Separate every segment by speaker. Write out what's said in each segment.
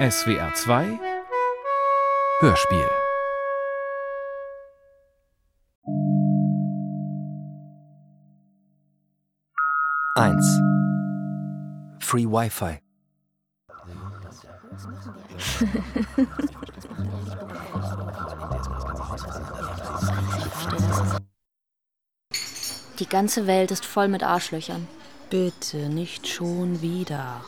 Speaker 1: SWR 2 Hörspiel
Speaker 2: Eins. Free Wi-Fi.
Speaker 3: Die ganze Welt ist voll mit Arschlöchern.
Speaker 4: Bitte nicht schon wieder.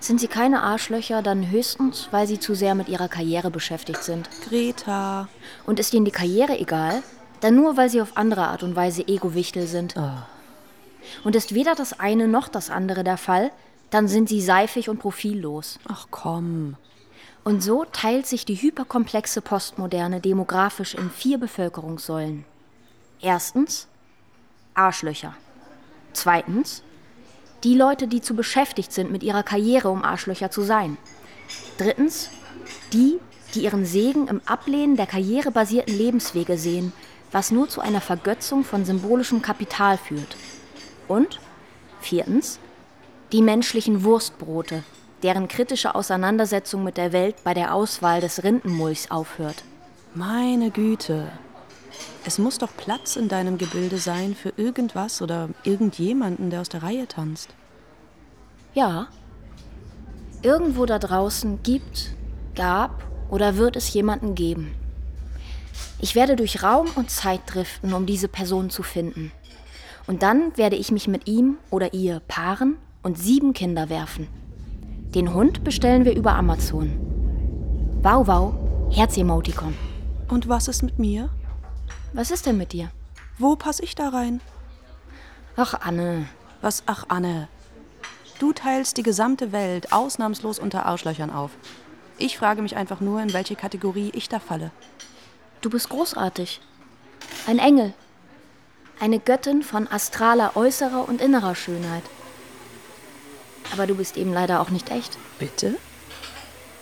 Speaker 3: Sind sie keine Arschlöcher, dann höchstens, weil sie zu sehr mit ihrer Karriere beschäftigt sind.
Speaker 4: Greta.
Speaker 3: Und ist ihnen die Karriere egal? Dann nur, weil sie auf andere Art und Weise Ego-Wichtel sind.
Speaker 4: Oh.
Speaker 3: Und ist weder das eine noch das andere der Fall, dann sind sie seifig und profillos.
Speaker 4: Ach komm.
Speaker 3: Und so teilt sich die hyperkomplexe Postmoderne demografisch in vier Bevölkerungssäulen. Erstens Arschlöcher. Zweitens die Leute, die zu beschäftigt sind mit ihrer Karriere, um Arschlöcher zu sein. Drittens die, die ihren Segen im Ablehnen der karrierebasierten Lebenswege sehen, was nur zu einer Vergötzung von symbolischem Kapital führt. Und viertens die menschlichen Wurstbrote, deren kritische Auseinandersetzung mit der Welt bei der Auswahl des Rindenmulchs aufhört.
Speaker 4: Meine Güte. Es muss doch Platz in deinem Gebilde sein für irgendwas oder irgendjemanden, der aus der Reihe tanzt.
Speaker 3: Ja. Irgendwo da draußen gibt, gab oder wird es jemanden geben. Ich werde durch Raum und Zeit driften, um diese Person zu finden. Und dann werde ich mich mit ihm oder ihr paaren und sieben Kinder werfen. Den Hund bestellen wir über Amazon. Wow, wow, Herz-Emoticon.
Speaker 4: Und was ist mit mir?
Speaker 3: Was ist denn mit dir?
Speaker 4: Wo passe ich da rein?
Speaker 3: Ach, Anne.
Speaker 4: Was, ach, Anne? Du teilst die gesamte Welt ausnahmslos unter Arschlöchern auf. Ich frage mich einfach nur, in welche Kategorie ich da falle.
Speaker 3: Du bist großartig. Ein Engel. Eine Göttin von astraler äußerer und innerer Schönheit. Aber du bist eben leider auch nicht echt.
Speaker 4: Bitte?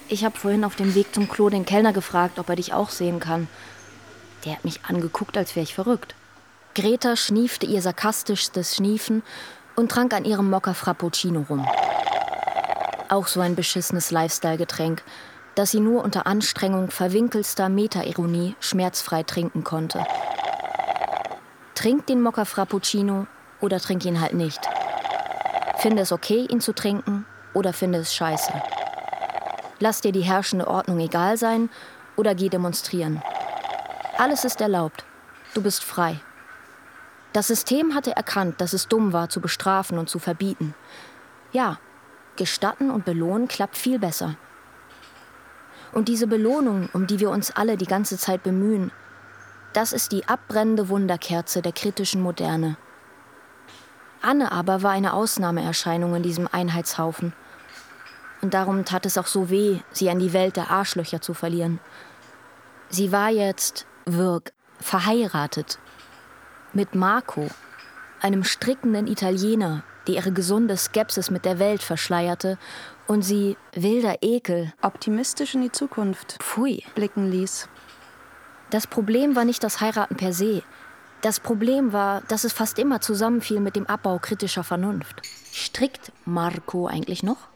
Speaker 3: Ich habe vorhin auf dem Weg zum Klo den Kellner gefragt, ob er dich auch sehen kann. Der hat mich angeguckt, als wäre ich verrückt. Greta schniefte ihr sarkastischstes Schniefen und trank an ihrem Mokka Frappuccino rum. Auch so ein beschissenes Lifestyle-Getränk, das sie nur unter Anstrengung verwinkelster Meta-Ironie schmerzfrei trinken konnte. Trink den Mokka Frappuccino oder trink ihn halt nicht. Finde es okay, ihn zu trinken oder finde es scheiße. Lass dir die herrschende Ordnung egal sein oder geh demonstrieren. Alles ist erlaubt. Du bist frei. Das System hatte erkannt, dass es dumm war, zu bestrafen und zu verbieten. Ja, gestatten und belohnen klappt viel besser. Und diese Belohnung, um die wir uns alle die ganze Zeit bemühen, das ist die abbrennende Wunderkerze der kritischen Moderne. Anne aber war eine Ausnahmeerscheinung in diesem Einheitshaufen. Und darum tat es auch so weh, sie an die Welt der Arschlöcher zu verlieren. Sie war jetzt, Wirk, verheiratet. Mit Marco, einem strickenden Italiener, der ihre gesunde Skepsis mit der Welt verschleierte und sie wilder Ekel
Speaker 4: optimistisch in die Zukunft
Speaker 3: pfui
Speaker 4: blicken ließ.
Speaker 3: Das Problem war nicht das Heiraten per se. Das Problem war, dass es fast immer zusammenfiel mit dem Abbau kritischer Vernunft. Strickt Marco eigentlich noch?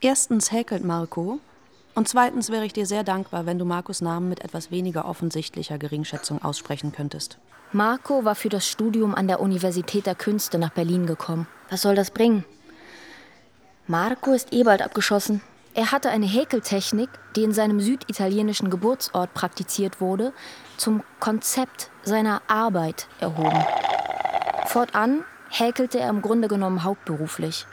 Speaker 4: Erstens häkelt Marco. Und zweitens wäre ich dir sehr dankbar, wenn du Marcos Namen mit etwas weniger offensichtlicher Geringschätzung aussprechen könntest.
Speaker 3: Marco war für das Studium an der Universität der Künste nach Berlin gekommen. Was soll das bringen? Marco ist eh bald abgeschossen. Er hatte eine Häkeltechnik, die in seinem süditalienischen Geburtsort praktiziert wurde, zum Konzept seiner Arbeit erhoben. Fortan häkelte er im Grunde genommen hauptberuflich.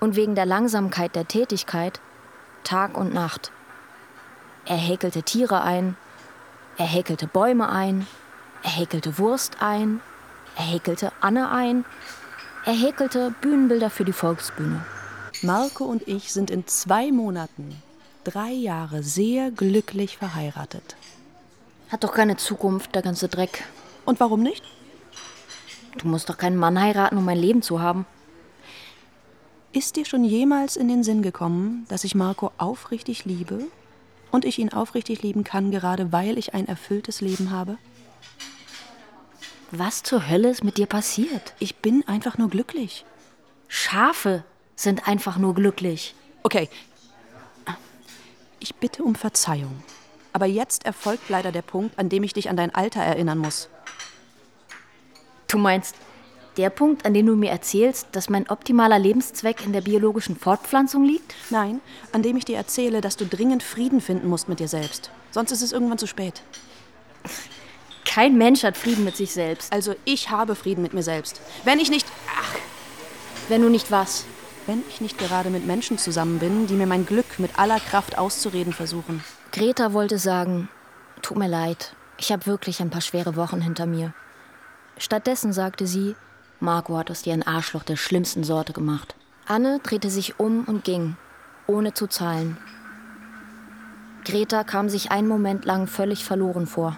Speaker 3: Und wegen der Langsamkeit der Tätigkeit Tag und Nacht. Er häkelte Tiere ein, er häkelte Bäume ein, er häkelte Wurst ein, er häkelte Anne ein, er häkelte Bühnenbilder für die Volksbühne.
Speaker 4: Marco und ich sind in zwei Monaten, drei Jahre, sehr glücklich verheiratet.
Speaker 3: Hat doch keine Zukunft, der ganze Dreck.
Speaker 4: Und warum nicht?
Speaker 3: Du musst doch keinen Mann heiraten, um ein Leben zu haben.
Speaker 4: Ist dir schon jemals in den Sinn gekommen, dass ich Marco aufrichtig liebe und ich ihn aufrichtig lieben kann, gerade weil ich ein erfülltes Leben habe?
Speaker 3: Was zur Hölle ist mit dir passiert?
Speaker 4: Ich bin einfach nur glücklich.
Speaker 3: Schafe sind einfach nur glücklich.
Speaker 4: Okay. Ich bitte um Verzeihung. Aber jetzt erfolgt leider der Punkt, an dem ich dich an dein Alter erinnern muss.
Speaker 3: Du meinst, der Punkt, an dem du mir erzählst, dass mein optimaler Lebenszweck in der biologischen Fortpflanzung liegt?
Speaker 4: Nein, an dem ich dir erzähle, dass du dringend Frieden finden musst mit dir selbst. Sonst ist es irgendwann zu spät.
Speaker 3: Kein Mensch hat Frieden mit sich selbst.
Speaker 4: Also ich habe Frieden mit mir selbst. Wenn ich nicht. Ach.
Speaker 3: Wenn du nicht was?
Speaker 4: Wenn ich nicht gerade mit Menschen zusammen bin, die mir mein Glück mit aller Kraft auszureden versuchen.
Speaker 3: Greta wollte sagen, tut mir leid, ich habe wirklich ein paar schwere Wochen hinter mir. Stattdessen sagte sie, Marco hat aus dir ein Arschloch der schlimmsten Sorte gemacht. Anne drehte sich um und ging, ohne zu zahlen. Greta kam sich einen Moment lang völlig verloren vor.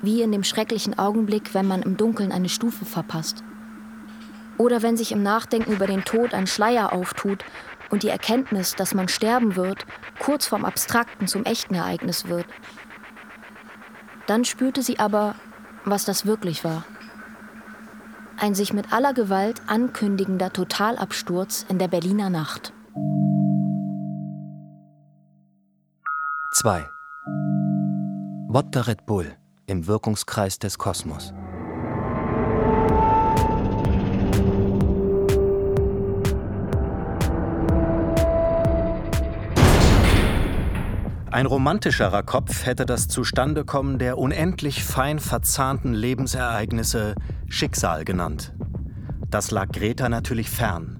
Speaker 3: Wie in dem schrecklichen Augenblick, wenn man im Dunkeln eine Stufe verpasst. Oder wenn sich im Nachdenken über den Tod ein Schleier auftut und die Erkenntnis, dass man sterben wird, kurz vorm Abstrakten zum echten Ereignis wird. Dann spürte sie aber, was das wirklich war. Ein sich mit aller Gewalt ankündigender Totalabsturz in der Berliner Nacht.
Speaker 2: 2. Wodka Red Bull im Wirkungskreis des Kosmos. Ein romantischerer Kopf hätte das Zustandekommen der unendlich fein verzahnten Lebensereignisse Schicksal genannt. Das lag Greta natürlich fern.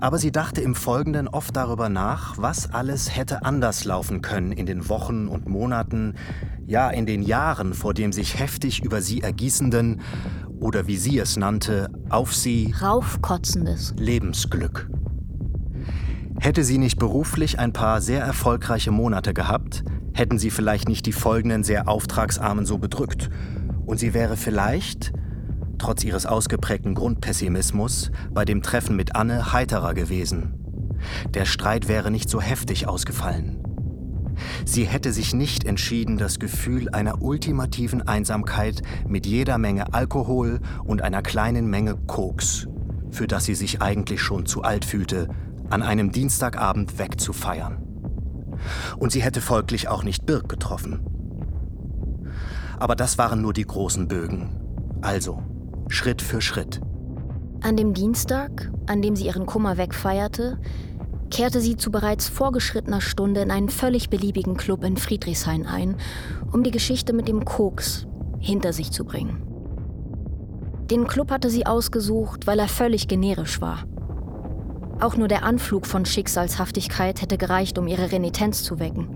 Speaker 2: Aber sie dachte im Folgenden oft darüber nach, was alles hätte anders laufen können in den Wochen und Monaten, ja in den Jahren vor dem sich heftig über sie ergießenden, oder wie sie es nannte, auf sie
Speaker 3: raufkotzendes
Speaker 2: Lebensglück. Hätte sie nicht beruflich ein paar sehr erfolgreiche Monate gehabt, hätten sie vielleicht nicht die folgenden sehr auftragsarmen so bedrückt. Und sie wäre vielleicht, trotz ihres ausgeprägten Grundpessimismus, bei dem Treffen mit Anne heiterer gewesen. Der Streit wäre nicht so heftig ausgefallen. Sie hätte sich nicht entschieden, das Gefühl einer ultimativen Einsamkeit mit jeder Menge Alkohol und einer kleinen Menge Koks, für das sie sich eigentlich schon zu alt fühlte, an einem Dienstagabend wegzufeiern. Und sie hätte folglich auch nicht Birk getroffen. Aber das waren nur die großen Bögen. Also, Schritt für Schritt.
Speaker 3: An dem Dienstag, an dem sie ihren Kummer wegfeierte, kehrte sie zu bereits vorgeschrittener Stunde in einen völlig beliebigen Club in Friedrichshain ein, um die Geschichte mit dem Koks hinter sich zu bringen. Den Club hatte sie ausgesucht, weil er völlig generisch war. Auch nur der Anflug von Schicksalshaftigkeit hätte gereicht, um ihre Renitenz zu wecken.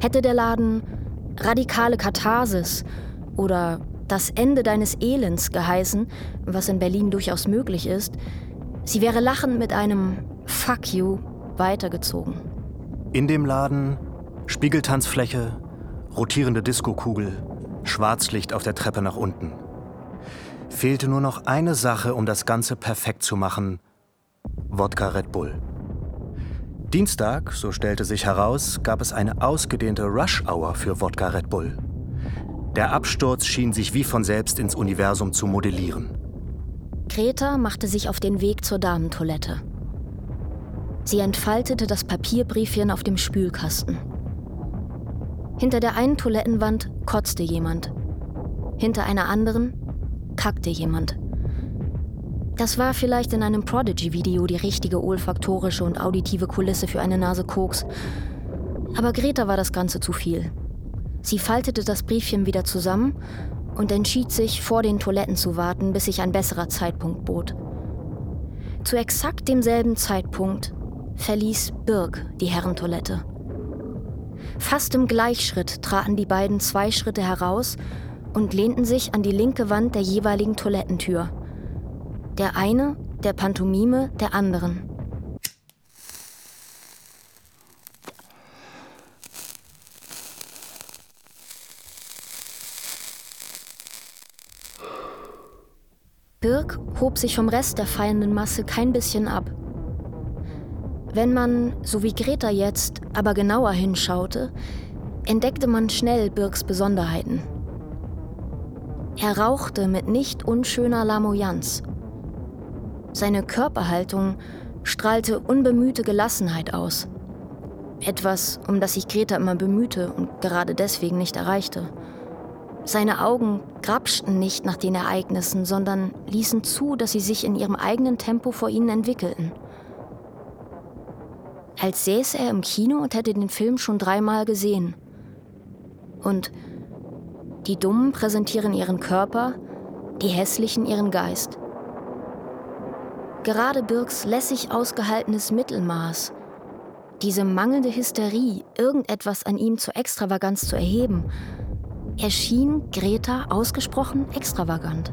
Speaker 3: Hätte der Laden radikale Katharsis oder das Ende deines Elends geheißen, was in Berlin durchaus möglich ist, sie wäre lachend mit einem Fuck you weitergezogen.
Speaker 2: In dem Laden Spiegeltanzfläche, rotierende Diskokugel, Schwarzlicht auf der Treppe nach unten. Fehlte nur noch eine Sache, um das Ganze perfekt zu machen, Wodka Red Bull. Dienstag, so stellte sich heraus, gab es eine ausgedehnte Rush-Hour für Wodka Red Bull. Der Absturz schien sich wie von selbst ins Universum zu modellieren.
Speaker 3: Greta machte sich auf den Weg zur Damentoilette. Sie entfaltete das Papierbriefchen auf dem Spülkasten. Hinter der einen Toilettenwand kotzte jemand. Hinter einer anderen kackte jemand. Das war vielleicht in einem Prodigy-Video die richtige olfaktorische und auditive Kulisse für eine Nase Koks. Aber Greta war das Ganze zu viel. Sie faltete das Briefchen wieder zusammen und entschied sich, vor den Toiletten zu warten, bis sich ein besserer Zeitpunkt bot. Zu exakt demselben Zeitpunkt verließ Birk die Herrentoilette. Fast im Gleichschritt traten die beiden zwei Schritte heraus und lehnten sich an die linke Wand der jeweiligen Toilettentür. Der eine der Pantomime der anderen. Birk hob sich vom Rest der feiernden Masse kein bisschen ab. Wenn man, so wie Greta jetzt, aber genauer hinschaute, entdeckte man schnell Birks Besonderheiten. Er rauchte mit nicht unschöner Lamoyanz seine Körperhaltung strahlte unbemühte Gelassenheit aus. Etwas, um das sich Greta immer bemühte und gerade deswegen nicht erreichte. Seine Augen grapschten nicht nach den Ereignissen, sondern ließen zu, dass sie sich in ihrem eigenen Tempo vor ihnen entwickelten. Als säße er im Kino und hätte den Film schon dreimal gesehen. Und die Dummen präsentieren ihren Körper, die Hässlichen ihren Geist. Gerade Birks lässig ausgehaltenes Mittelmaß, diese mangelnde Hysterie, irgendetwas an ihm zur Extravaganz zu erheben, erschien Greta ausgesprochen extravagant.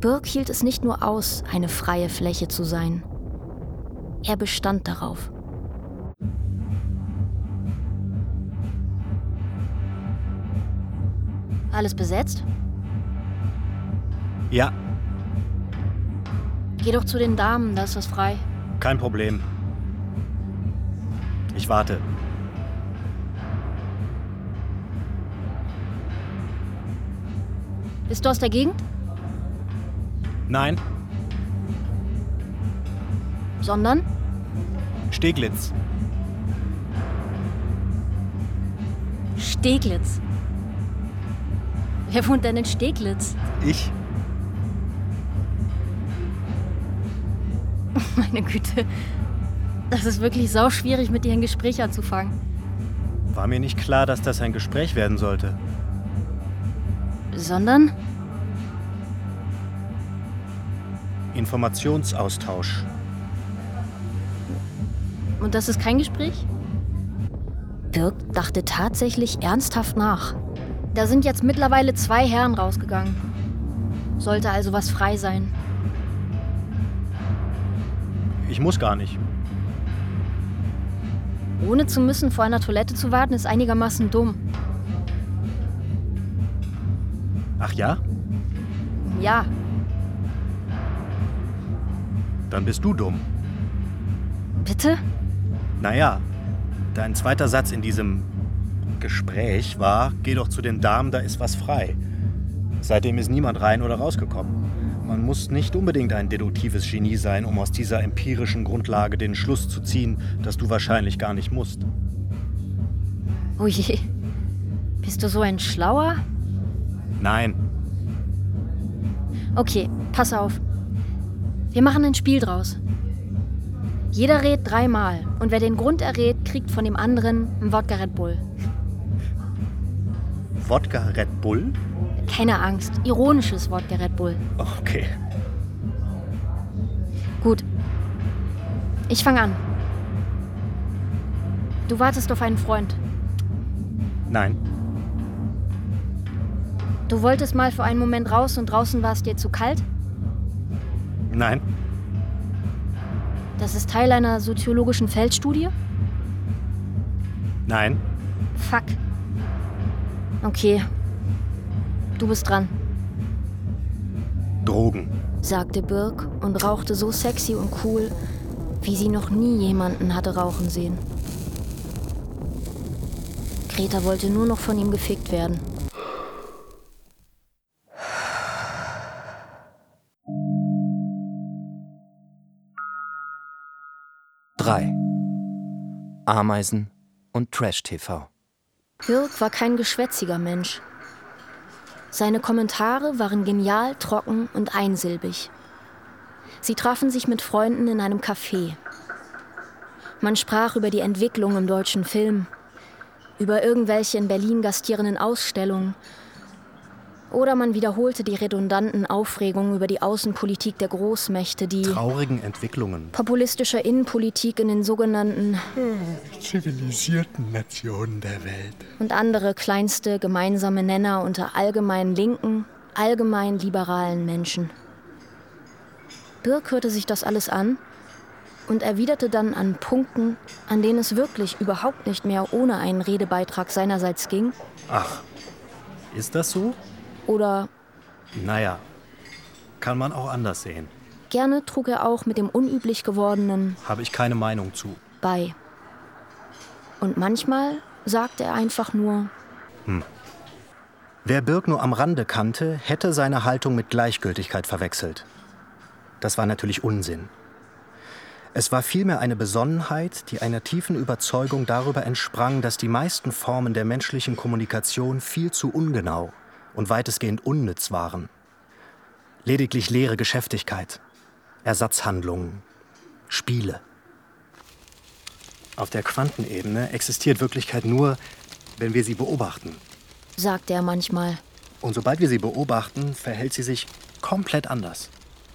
Speaker 3: Birk hielt es nicht nur aus, eine freie Fläche zu sein. Er bestand darauf. Alles besetzt?
Speaker 2: Ja,
Speaker 3: Geh doch zu den Damen, da ist was frei.
Speaker 2: kein Problem. Ich warte.
Speaker 3: Bist du aus der Gegend?
Speaker 2: Nein,
Speaker 3: Sondern?
Speaker 2: Steglitz.
Speaker 3: Steglitz. Wer wohnt denn in Steglitz?
Speaker 2: Ich?
Speaker 3: Meine Güte. Das ist wirklich sauschwierig, mit dir ein Gespräch anzufangen.
Speaker 2: War mir nicht klar, dass das ein Gespräch werden sollte.
Speaker 3: Sondern?
Speaker 2: Informationsaustausch.
Speaker 3: Und das ist kein Gespräch? Dirk dachte tatsächlich ernsthaft nach. Da sind jetzt mittlerweile zwei Herren rausgegangen. Sollte also was frei sein.
Speaker 2: Ich muss gar nicht.
Speaker 3: Ohne zu müssen, vor einer Toilette zu warten, ist einigermaßen dumm.
Speaker 2: Ach ja?
Speaker 3: Ja,
Speaker 2: Dann bist du dumm.
Speaker 3: bitte?
Speaker 2: Naja, dein zweiter Satz in diesem Gespräch war, geh doch zu den Damen, da ist was frei. Seitdem ist niemand rein oder rausgekommen. Man muss nicht unbedingt ein deduktives Genie sein, um aus dieser empirischen Grundlage den Schluss zu ziehen, dass du wahrscheinlich gar nicht musst.
Speaker 3: Oh je. Bist du so ein Schlauer?
Speaker 2: Nein,
Speaker 3: Okay, pass auf. Wir machen ein Spiel draus. Jeder rät dreimal und wer den Grund errät, kriegt von dem anderen ein Wodka Red Bull.
Speaker 2: Wodka Red Bull?
Speaker 3: Keine Angst, ironisches Wodka Red Bull.
Speaker 2: Okay.
Speaker 3: Gut. Ich fange an. Du wartest auf einen Freund.
Speaker 2: Nein,
Speaker 3: Du wolltest mal für einen Moment raus und draußen war es dir zu kalt?
Speaker 2: nein,
Speaker 3: Das ist Teil einer soziologischen Feldstudie?
Speaker 2: nein,
Speaker 3: Fuck. Okay. Du bist dran,
Speaker 2: Drogen.
Speaker 3: sagte Birk und rauchte so sexy und cool, wie sie noch nie jemanden hatte rauchen sehen. Greta wollte nur noch von ihm gefickt werden.
Speaker 5: Drei. Ameisen und Trash-TV.
Speaker 3: Birk war kein geschwätziger Mensch. Seine Kommentare waren genial, trocken und einsilbig. Sie trafen sich mit Freunden in einem Café. Man sprach über die Entwicklung im deutschen Film, über irgendwelche in Berlin gastierenden Ausstellungen oder man wiederholte die redundanten Aufregungen über die Außenpolitik der Großmächte, die
Speaker 2: Traurigen Entwicklungen.
Speaker 3: populistische Innenpolitik in den sogenannten
Speaker 2: Zivilisierten Nationen der Welt.
Speaker 3: und andere kleinste gemeinsame Nenner unter allgemein linken, allgemein liberalen Menschen. Birk hörte sich das alles an und erwiderte dann an Punkten, an denen es wirklich überhaupt nicht mehr ohne einen Redebeitrag seinerseits ging,
Speaker 2: Ach, ist das so?
Speaker 3: Oder
Speaker 2: Naja, kann man auch anders sehen.
Speaker 3: gerne trug er auch mit dem unüblich gewordenen
Speaker 2: Habe ich keine Meinung zu.
Speaker 3: bei. Und manchmal sagte er einfach nur,
Speaker 2: Wer Birk nur am Rande kannte, hätte seine Haltung mit Gleichgültigkeit verwechselt. Das war natürlich Unsinn. Es war vielmehr eine Besonnenheit, die einer tiefen Überzeugung darüber entsprang, dass die meisten Formen der menschlichen Kommunikation viel zu ungenau und weitestgehend unnütz waren. Lediglich leere Geschäftigkeit, Ersatzhandlungen, Spiele. Auf der Quantenebene existiert Wirklichkeit nur, wenn wir sie beobachten.
Speaker 3: sagt er manchmal.
Speaker 2: Und sobald wir sie beobachten, verhält sie sich komplett anders.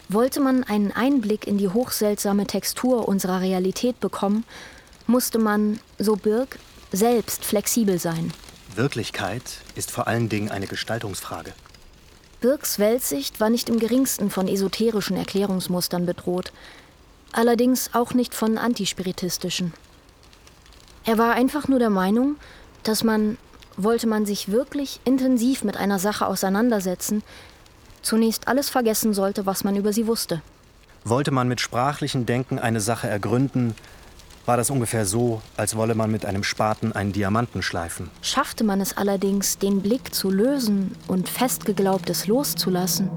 Speaker 3: Wollte man einen Einblick in die hochseltsame Textur unserer Realität bekommen, musste man, so Birk, selbst flexibel sein.
Speaker 2: Wirklichkeit ist vor allen Dingen eine Gestaltungsfrage.
Speaker 3: Birks Weltsicht war nicht im geringsten von esoterischen Erklärungsmustern bedroht, allerdings auch nicht von antispiritistischen. Er war einfach nur der Meinung, dass man, wollte man sich wirklich intensiv mit einer Sache auseinandersetzen, zunächst alles vergessen sollte, was man über sie wusste.
Speaker 2: Wollte man mit sprachlichem Denken eine Sache ergründen, war das ungefähr so, als wolle man mit einem Spaten einen Diamanten schleifen.
Speaker 3: Schaffte man es allerdings, den Blick zu lösen und festgeglaubtes loszulassen,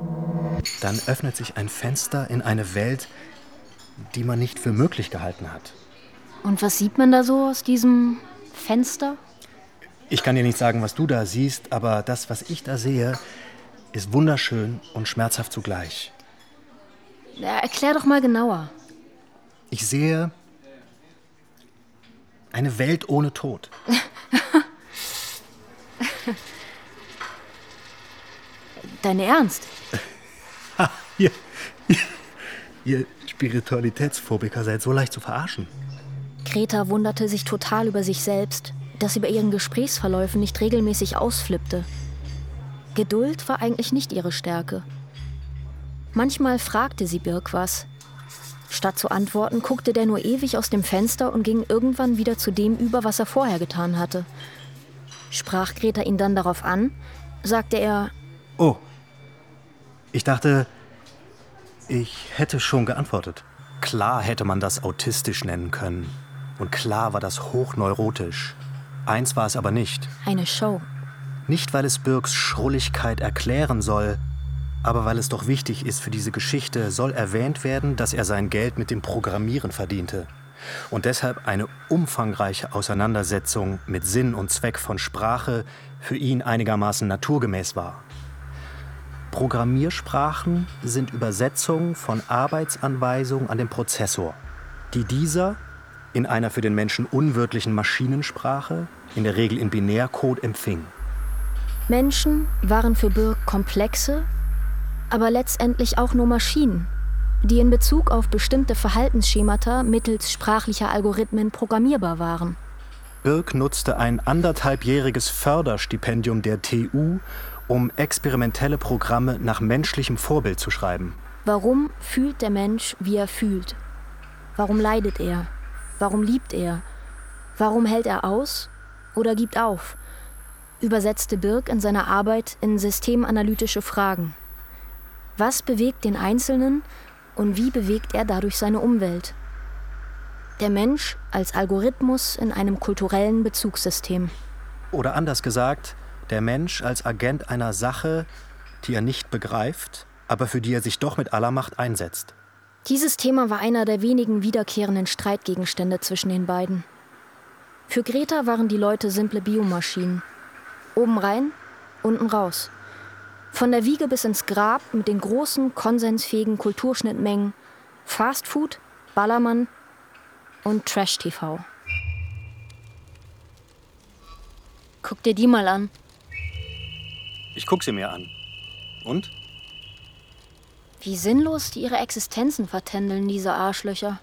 Speaker 2: Dann öffnet sich ein Fenster in eine Welt, die man nicht für möglich gehalten hat.
Speaker 3: und was sieht man da so aus diesem Fenster?
Speaker 2: Ich kann dir nicht sagen, was du da siehst, aber das, was ich da sehe, ist wunderschön und schmerzhaft zugleich.
Speaker 3: Erklär doch mal genauer.
Speaker 2: Ich sehe eine Welt ohne Tod.
Speaker 3: Dein Ernst?
Speaker 2: Ihr, ihr Spiritualitätsphobiker seid so leicht zu verarschen.
Speaker 3: Greta wunderte sich total über sich selbst, dass sie bei ihren Gesprächsverläufen nicht regelmäßig ausflippte. Geduld war eigentlich nicht ihre Stärke. Manchmal fragte sie Birk was. Statt zu antworten, guckte der nur ewig aus dem Fenster und ging irgendwann wieder zu dem über, was er vorher getan hatte. Sprach Greta ihn dann darauf an, sagte er,
Speaker 2: Oh, ich dachte, ich hätte schon geantwortet. Klar hätte man das autistisch nennen können. Und klar war das hochneurotisch. Eins war es aber nicht.
Speaker 3: eine Show.
Speaker 2: Nicht, weil es Birks Schrulligkeit erklären soll, aber weil es doch wichtig ist für diese Geschichte, soll erwähnt werden, dass er sein Geld mit dem Programmieren verdiente. Und deshalb eine umfangreiche Auseinandersetzung mit Sinn und Zweck von Sprache für ihn einigermaßen naturgemäß war. Programmiersprachen sind Übersetzungen von Arbeitsanweisungen an den Prozessor, die dieser in einer für den Menschen unwirtlichen Maschinensprache, in der Regel in Binärcode, empfing.
Speaker 3: Menschen waren für Birk komplexe, aber letztendlich auch nur Maschinen, die in Bezug auf bestimmte Verhaltensschemata mittels sprachlicher Algorithmen programmierbar waren.
Speaker 2: Birk nutzte ein anderthalbjähriges Förderstipendium der TU, um experimentelle Programme nach menschlichem Vorbild zu schreiben.
Speaker 3: Warum fühlt der Mensch, wie er fühlt? Warum leidet er? Warum liebt er? Warum hält er aus oder gibt auf? Übersetzte Birk in seiner Arbeit in systemanalytische Fragen. Was bewegt den Einzelnen und wie bewegt er dadurch seine Umwelt? Der Mensch als Algorithmus in einem kulturellen Bezugssystem.
Speaker 2: Oder anders gesagt, der Mensch als Agent einer Sache, die er nicht begreift, aber für die er sich doch mit aller Macht einsetzt.
Speaker 3: Dieses Thema war einer der wenigen wiederkehrenden Streitgegenstände zwischen den beiden. Für Greta waren die Leute simple Biomaschinen. Oben rein, unten raus. Von der Wiege bis ins Grab mit den großen, konsensfähigen Kulturschnittmengen Fastfood, Ballermann und Trash-TV. Guck dir die mal an.
Speaker 2: Ich guck sie mir an. Und?
Speaker 3: Wie sinnlos die ihre Existenzen vertändeln, diese Arschlöcher.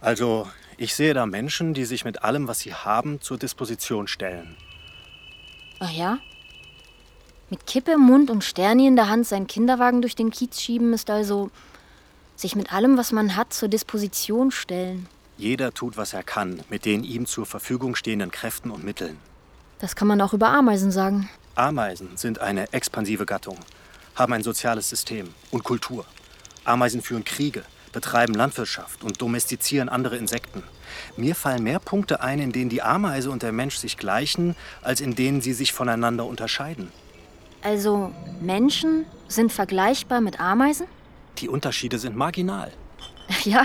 Speaker 2: Also, ich sehe da Menschen, die sich mit allem, was sie haben, zur Disposition stellen.
Speaker 3: Ach ja? Mit Kippe im Mund und Sterni in der Hand seinen Kinderwagen durch den Kiez schieben ist also sich mit allem, was man hat, zur Disposition stellen.
Speaker 2: Jeder tut, was er kann, mit den ihm zur Verfügung stehenden Kräften und Mitteln.
Speaker 3: Das kann man auch über Ameisen sagen.
Speaker 2: Ameisen sind eine expansive Gattung, haben ein soziales System und Kultur. Ameisen führen Kriege, betreiben Landwirtschaft und domestizieren andere Insekten. Mir fallen mehr Punkte ein, in denen die Ameise und der Mensch sich gleichen, als in denen sie sich voneinander unterscheiden.
Speaker 3: Also Menschen sind vergleichbar mit Ameisen?
Speaker 2: Die Unterschiede sind marginal.
Speaker 3: Ja,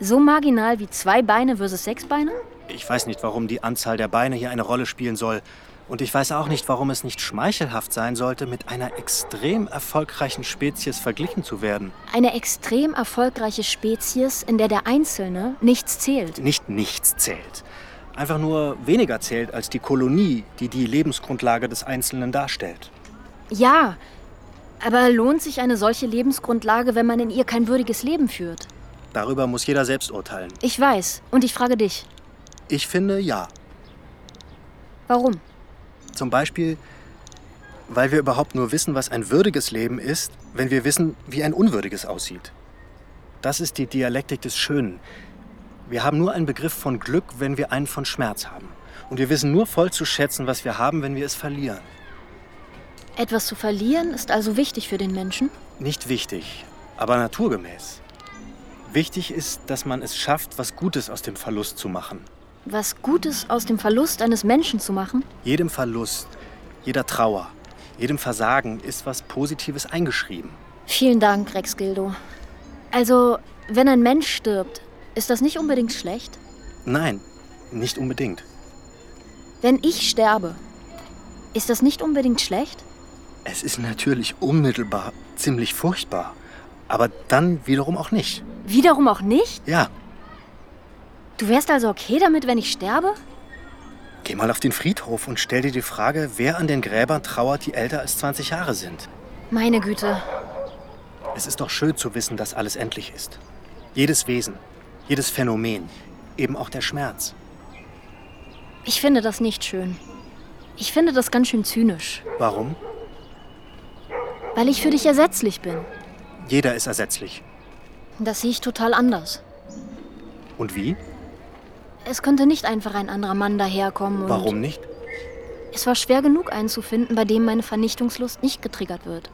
Speaker 3: So marginal wie zwei Beine versus sechs Beine?
Speaker 2: Ich weiß nicht, warum die Anzahl der Beine hier eine Rolle spielen soll. Und ich weiß auch nicht, warum es nicht schmeichelhaft sein sollte, mit einer extrem erfolgreichen Spezies verglichen zu werden.
Speaker 3: Eine extrem erfolgreiche Spezies, in der der Einzelne nichts zählt.
Speaker 2: Nicht nichts zählt. Einfach nur weniger zählt als die Kolonie, die die Lebensgrundlage des Einzelnen darstellt.
Speaker 3: Ja, aber lohnt sich eine solche Lebensgrundlage, wenn man in ihr kein würdiges Leben führt?
Speaker 2: Darüber muss jeder selbst urteilen.
Speaker 3: Ich weiß. Und ich frage dich.
Speaker 2: Ich finde ja.
Speaker 3: Warum?
Speaker 2: Zum Beispiel, weil wir überhaupt nur wissen, was ein würdiges Leben ist, wenn wir wissen, wie ein unwürdiges aussieht. Das ist die Dialektik des Schönen. Wir haben nur einen Begriff von Glück, wenn wir einen von Schmerz haben. Und wir wissen nur voll zu schätzen, was wir haben, wenn wir es verlieren.
Speaker 3: Etwas zu verlieren ist also wichtig für den Menschen?
Speaker 2: Nicht wichtig, aber naturgemäß. Wichtig ist, dass man es schafft, was Gutes aus dem Verlust zu machen.
Speaker 3: Was Gutes aus dem Verlust eines Menschen zu machen?
Speaker 2: Jedem Verlust, jeder Trauer, jedem Versagen ist was Positives eingeschrieben.
Speaker 3: Vielen Dank, Rex Gildo. Also, wenn ein Mensch stirbt, ist das nicht unbedingt schlecht?
Speaker 2: Nein, nicht unbedingt.
Speaker 3: Wenn ich sterbe, ist das nicht unbedingt schlecht?
Speaker 2: Es ist natürlich unmittelbar ziemlich furchtbar. Aber dann wiederum auch nicht.
Speaker 3: Wiederum auch nicht?
Speaker 2: Ja,
Speaker 3: Du wärst also okay damit, wenn ich sterbe?
Speaker 2: geh mal auf den Friedhof und stell dir die Frage, wer an den Gräbern trauert, die älter als 20 Jahre sind.
Speaker 3: Meine Güte.
Speaker 2: Es ist doch schön zu wissen, dass alles endlich ist. Jedes Wesen, jedes Phänomen, eben auch der Schmerz.
Speaker 3: Ich finde das nicht schön. Ich finde das ganz schön zynisch,
Speaker 2: Warum?
Speaker 3: Weil ich für dich ersetzlich bin.
Speaker 2: Jeder ist ersetzlich.
Speaker 3: Das sehe ich total anders.
Speaker 2: Und wie?
Speaker 3: Es könnte nicht einfach ein anderer Mann daherkommen und
Speaker 2: Warum nicht?
Speaker 3: es war schwer genug einen zu finden, bei dem meine Vernichtungslust nicht getriggert wird.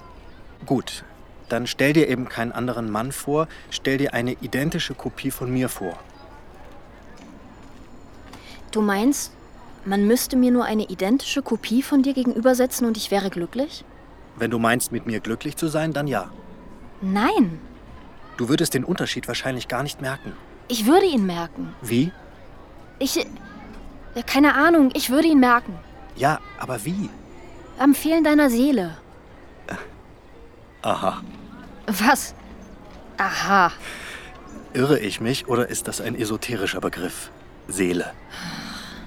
Speaker 2: Gut, dann stell dir eben keinen anderen Mann vor, stell dir eine identische Kopie von mir vor.
Speaker 3: Du meinst, man müsste mir nur eine identische Kopie von dir gegenübersetzen und ich wäre glücklich?
Speaker 2: Wenn du meinst, mit mir glücklich zu sein, dann ja.
Speaker 3: Nein,
Speaker 2: Du würdest den Unterschied wahrscheinlich gar nicht merken.
Speaker 3: ich würde ihn merken.
Speaker 2: Wie?
Speaker 3: Ich. Ja, keine Ahnung, ich würde ihn merken.
Speaker 2: Ja, aber wie?
Speaker 3: Am Fehlen deiner Seele.
Speaker 2: Aha.
Speaker 3: Was? Aha.
Speaker 2: Irre ich mich oder ist das ein esoterischer Begriff? Seele.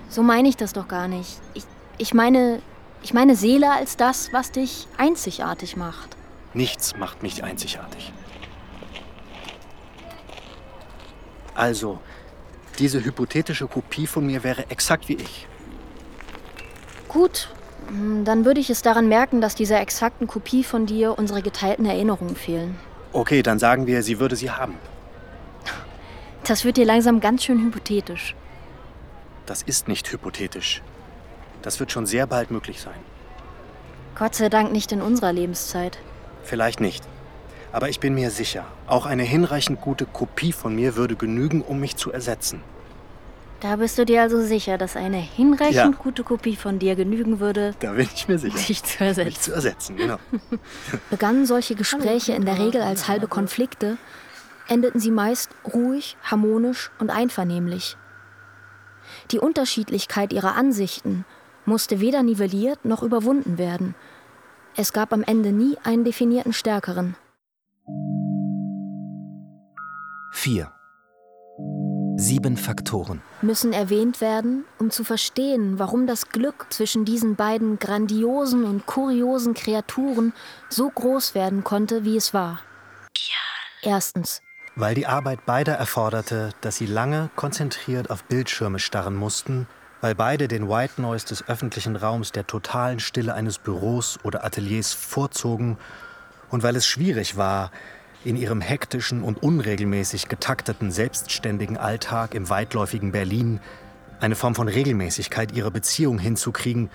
Speaker 3: So meine ich das doch gar nicht. Ich, ich meine. Ich meine Seele als das, was dich einzigartig macht.
Speaker 2: Nichts macht mich einzigartig. Also, diese hypothetische Kopie von mir wäre exakt wie ich.
Speaker 3: Gut, hm, dann würde ich es daran merken, dass dieser exakten Kopie von dir unsere geteilten Erinnerungen fehlen.
Speaker 2: Okay, dann sagen wir, sie würde sie haben.
Speaker 3: Das wird dir langsam ganz schön hypothetisch.
Speaker 2: Das ist nicht hypothetisch. Das wird schon sehr bald möglich sein.
Speaker 3: Gott sei Dank nicht in unserer Lebenszeit.
Speaker 2: Vielleicht nicht. Aber ich bin mir sicher, auch eine hinreichend gute Kopie von mir würde genügen, um mich zu ersetzen.
Speaker 3: Da bist du dir also sicher, dass eine hinreichend
Speaker 2: Ja.
Speaker 3: gute Kopie von dir genügen würde,
Speaker 2: Da bin ich mir sicher.
Speaker 3: dich zu
Speaker 2: Mich
Speaker 3: ersetzen.
Speaker 2: zu ersetzen, genau.
Speaker 3: Begannen solche Gespräche in der Regel als halbe Konflikte, endeten sie meist ruhig, harmonisch und einvernehmlich. Die Unterschiedlichkeit ihrer Ansichten musste weder nivelliert noch überwunden werden. Es gab am Ende nie einen definierten Stärkeren.
Speaker 5: 4. Sieben Faktoren.
Speaker 3: müssen erwähnt werden, um zu verstehen, warum das Glück zwischen diesen beiden grandiosen und kuriosen Kreaturen so groß werden konnte, wie es war. Erstens,
Speaker 2: Weil die Arbeit beider erforderte, dass sie lange konzentriert auf Bildschirme starren mussten, weil beide den White Noise des öffentlichen Raums der totalen Stille eines Büros oder Ateliers vorzogen und weil es schwierig war, in ihrem hektischen und unregelmäßig getakteten selbstständigen Alltag im weitläufigen Berlin eine Form von Regelmäßigkeit ihrer Beziehung hinzukriegen,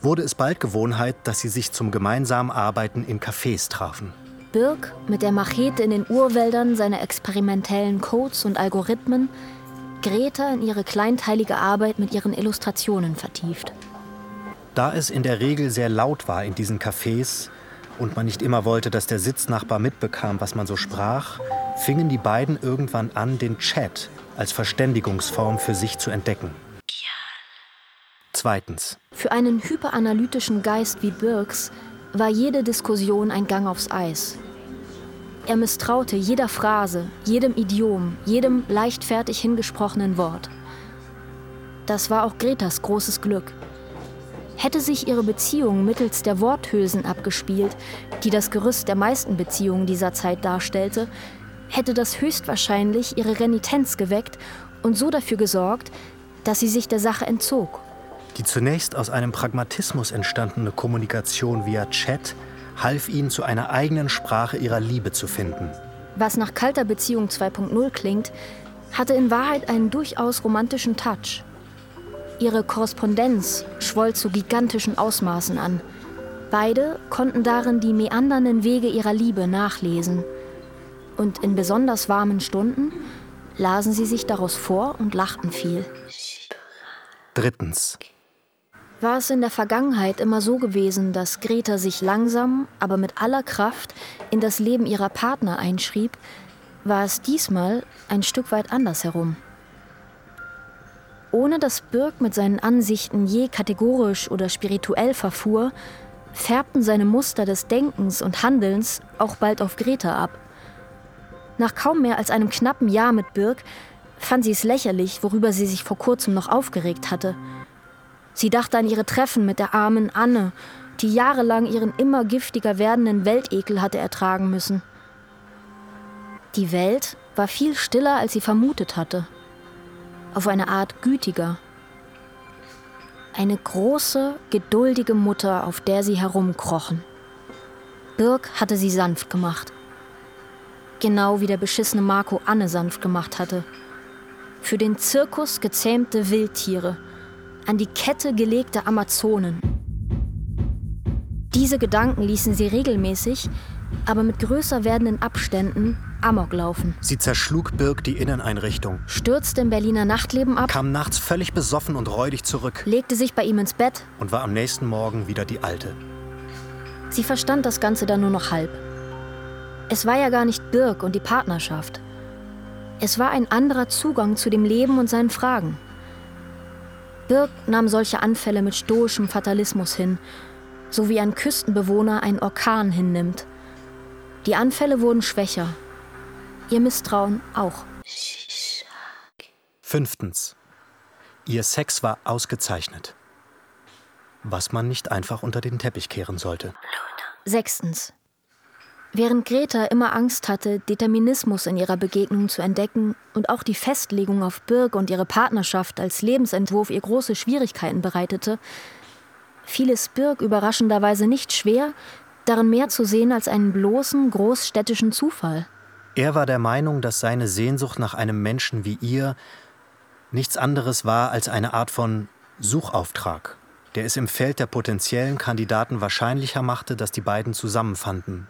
Speaker 2: wurde es bald Gewohnheit, dass sie sich zum gemeinsamen Arbeiten in Cafés trafen.
Speaker 3: Birk mit der Machete in den Urwäldern seiner experimentellen Codes und Algorithmen, Greta in ihre kleinteilige Arbeit mit ihren Illustrationen vertieft.
Speaker 2: Da es in der Regel sehr laut war in diesen Cafés, und man nicht immer wollte, dass der Sitznachbar mitbekam, was man so sprach, fingen die beiden irgendwann an, den Chat als Verständigungsform für sich zu entdecken. Zweitens.
Speaker 3: Für einen hyperanalytischen Geist wie Birks war jede Diskussion ein Gang aufs Eis. Er misstraute jeder Phrase, jedem Idiom, jedem leichtfertig hingesprochenen Wort. Das war auch Gretas großes Glück. Hätte sich ihre Beziehung mittels der Worthülsen abgespielt, die das Gerüst der meisten Beziehungen dieser Zeit darstellte, hätte das höchstwahrscheinlich ihre Renitenz geweckt und so dafür gesorgt, dass sie sich der Sache entzog.
Speaker 2: Die zunächst aus einem Pragmatismus entstandene Kommunikation via Chat half ihnen zu einer eigenen Sprache ihrer Liebe zu finden.
Speaker 3: Was nach kalter Beziehung 2.0 klingt, hatte in Wahrheit einen durchaus romantischen Touch. Ihre Korrespondenz schwoll zu gigantischen Ausmaßen an. Beide konnten darin die meandernden Wege ihrer Liebe nachlesen. Und in besonders warmen Stunden lasen sie sich daraus vor und lachten viel.
Speaker 2: Drittens.
Speaker 3: War es in der Vergangenheit immer so gewesen, dass Greta sich langsam, aber mit aller Kraft in das Leben ihrer Partner einschrieb, war es diesmal ein Stück weit andersherum. Ohne dass Birk mit seinen Ansichten je kategorisch oder spirituell verfuhr, färbten seine Muster des Denkens und Handelns auch bald auf Greta ab. Nach kaum mehr als einem knappen Jahr mit Birk fand sie es lächerlich, worüber sie sich vor kurzem noch aufgeregt hatte. Sie dachte an ihre Treffen mit der armen Anne, die jahrelang ihren immer giftiger werdenden Weltekel hatte ertragen müssen. Die Welt war viel stiller, als sie vermutet hatte. Auf eine Art gütiger. Eine große, geduldige Mutter, auf der sie herumkrochen. Birk hatte sie sanft gemacht. Genau wie der beschissene Marco Anne sanft gemacht hatte. Für den Zirkus gezähmte Wildtiere – an die Kette gelegte Amazonen. Diese Gedanken ließen sie regelmäßig, aber mit größer werdenden Abständen Amok laufen.
Speaker 2: Sie zerschlug Birk die Inneneinrichtung,
Speaker 3: stürzte im Berliner Nachtleben ab,
Speaker 2: kam nachts völlig besoffen und räudig zurück,
Speaker 3: legte sich bei ihm ins Bett
Speaker 2: und war am nächsten Morgen wieder die Alte.
Speaker 3: Sie verstand das Ganze dann nur noch halb. Es war ja gar nicht Birk und die Partnerschaft. Es war ein anderer Zugang zu dem Leben und seinen Fragen. Birk nahm solche Anfälle mit stoischem Fatalismus hin, so wie ein Küstenbewohner einen Orkan hinnimmt. Die Anfälle wurden schwächer, ihr Misstrauen auch.
Speaker 2: Fünftens. Ihr Sex war ausgezeichnet. Was man nicht einfach unter den Teppich kehren sollte.
Speaker 3: Sechstens. Während Greta immer Angst hatte, Determinismus in ihrer Begegnung zu entdecken und auch die Festlegung auf Birg und ihre Partnerschaft als Lebensentwurf ihr große Schwierigkeiten bereitete, fiel es Birg überraschenderweise nicht schwer, darin mehr zu sehen als einen bloßen großstädtischen Zufall.
Speaker 2: Er war der Meinung, dass seine Sehnsucht nach einem Menschen wie ihr nichts anderes war als eine Art von Suchauftrag, der es im Feld der potenziellen Kandidaten wahrscheinlicher machte, dass die beiden zusammenfanden,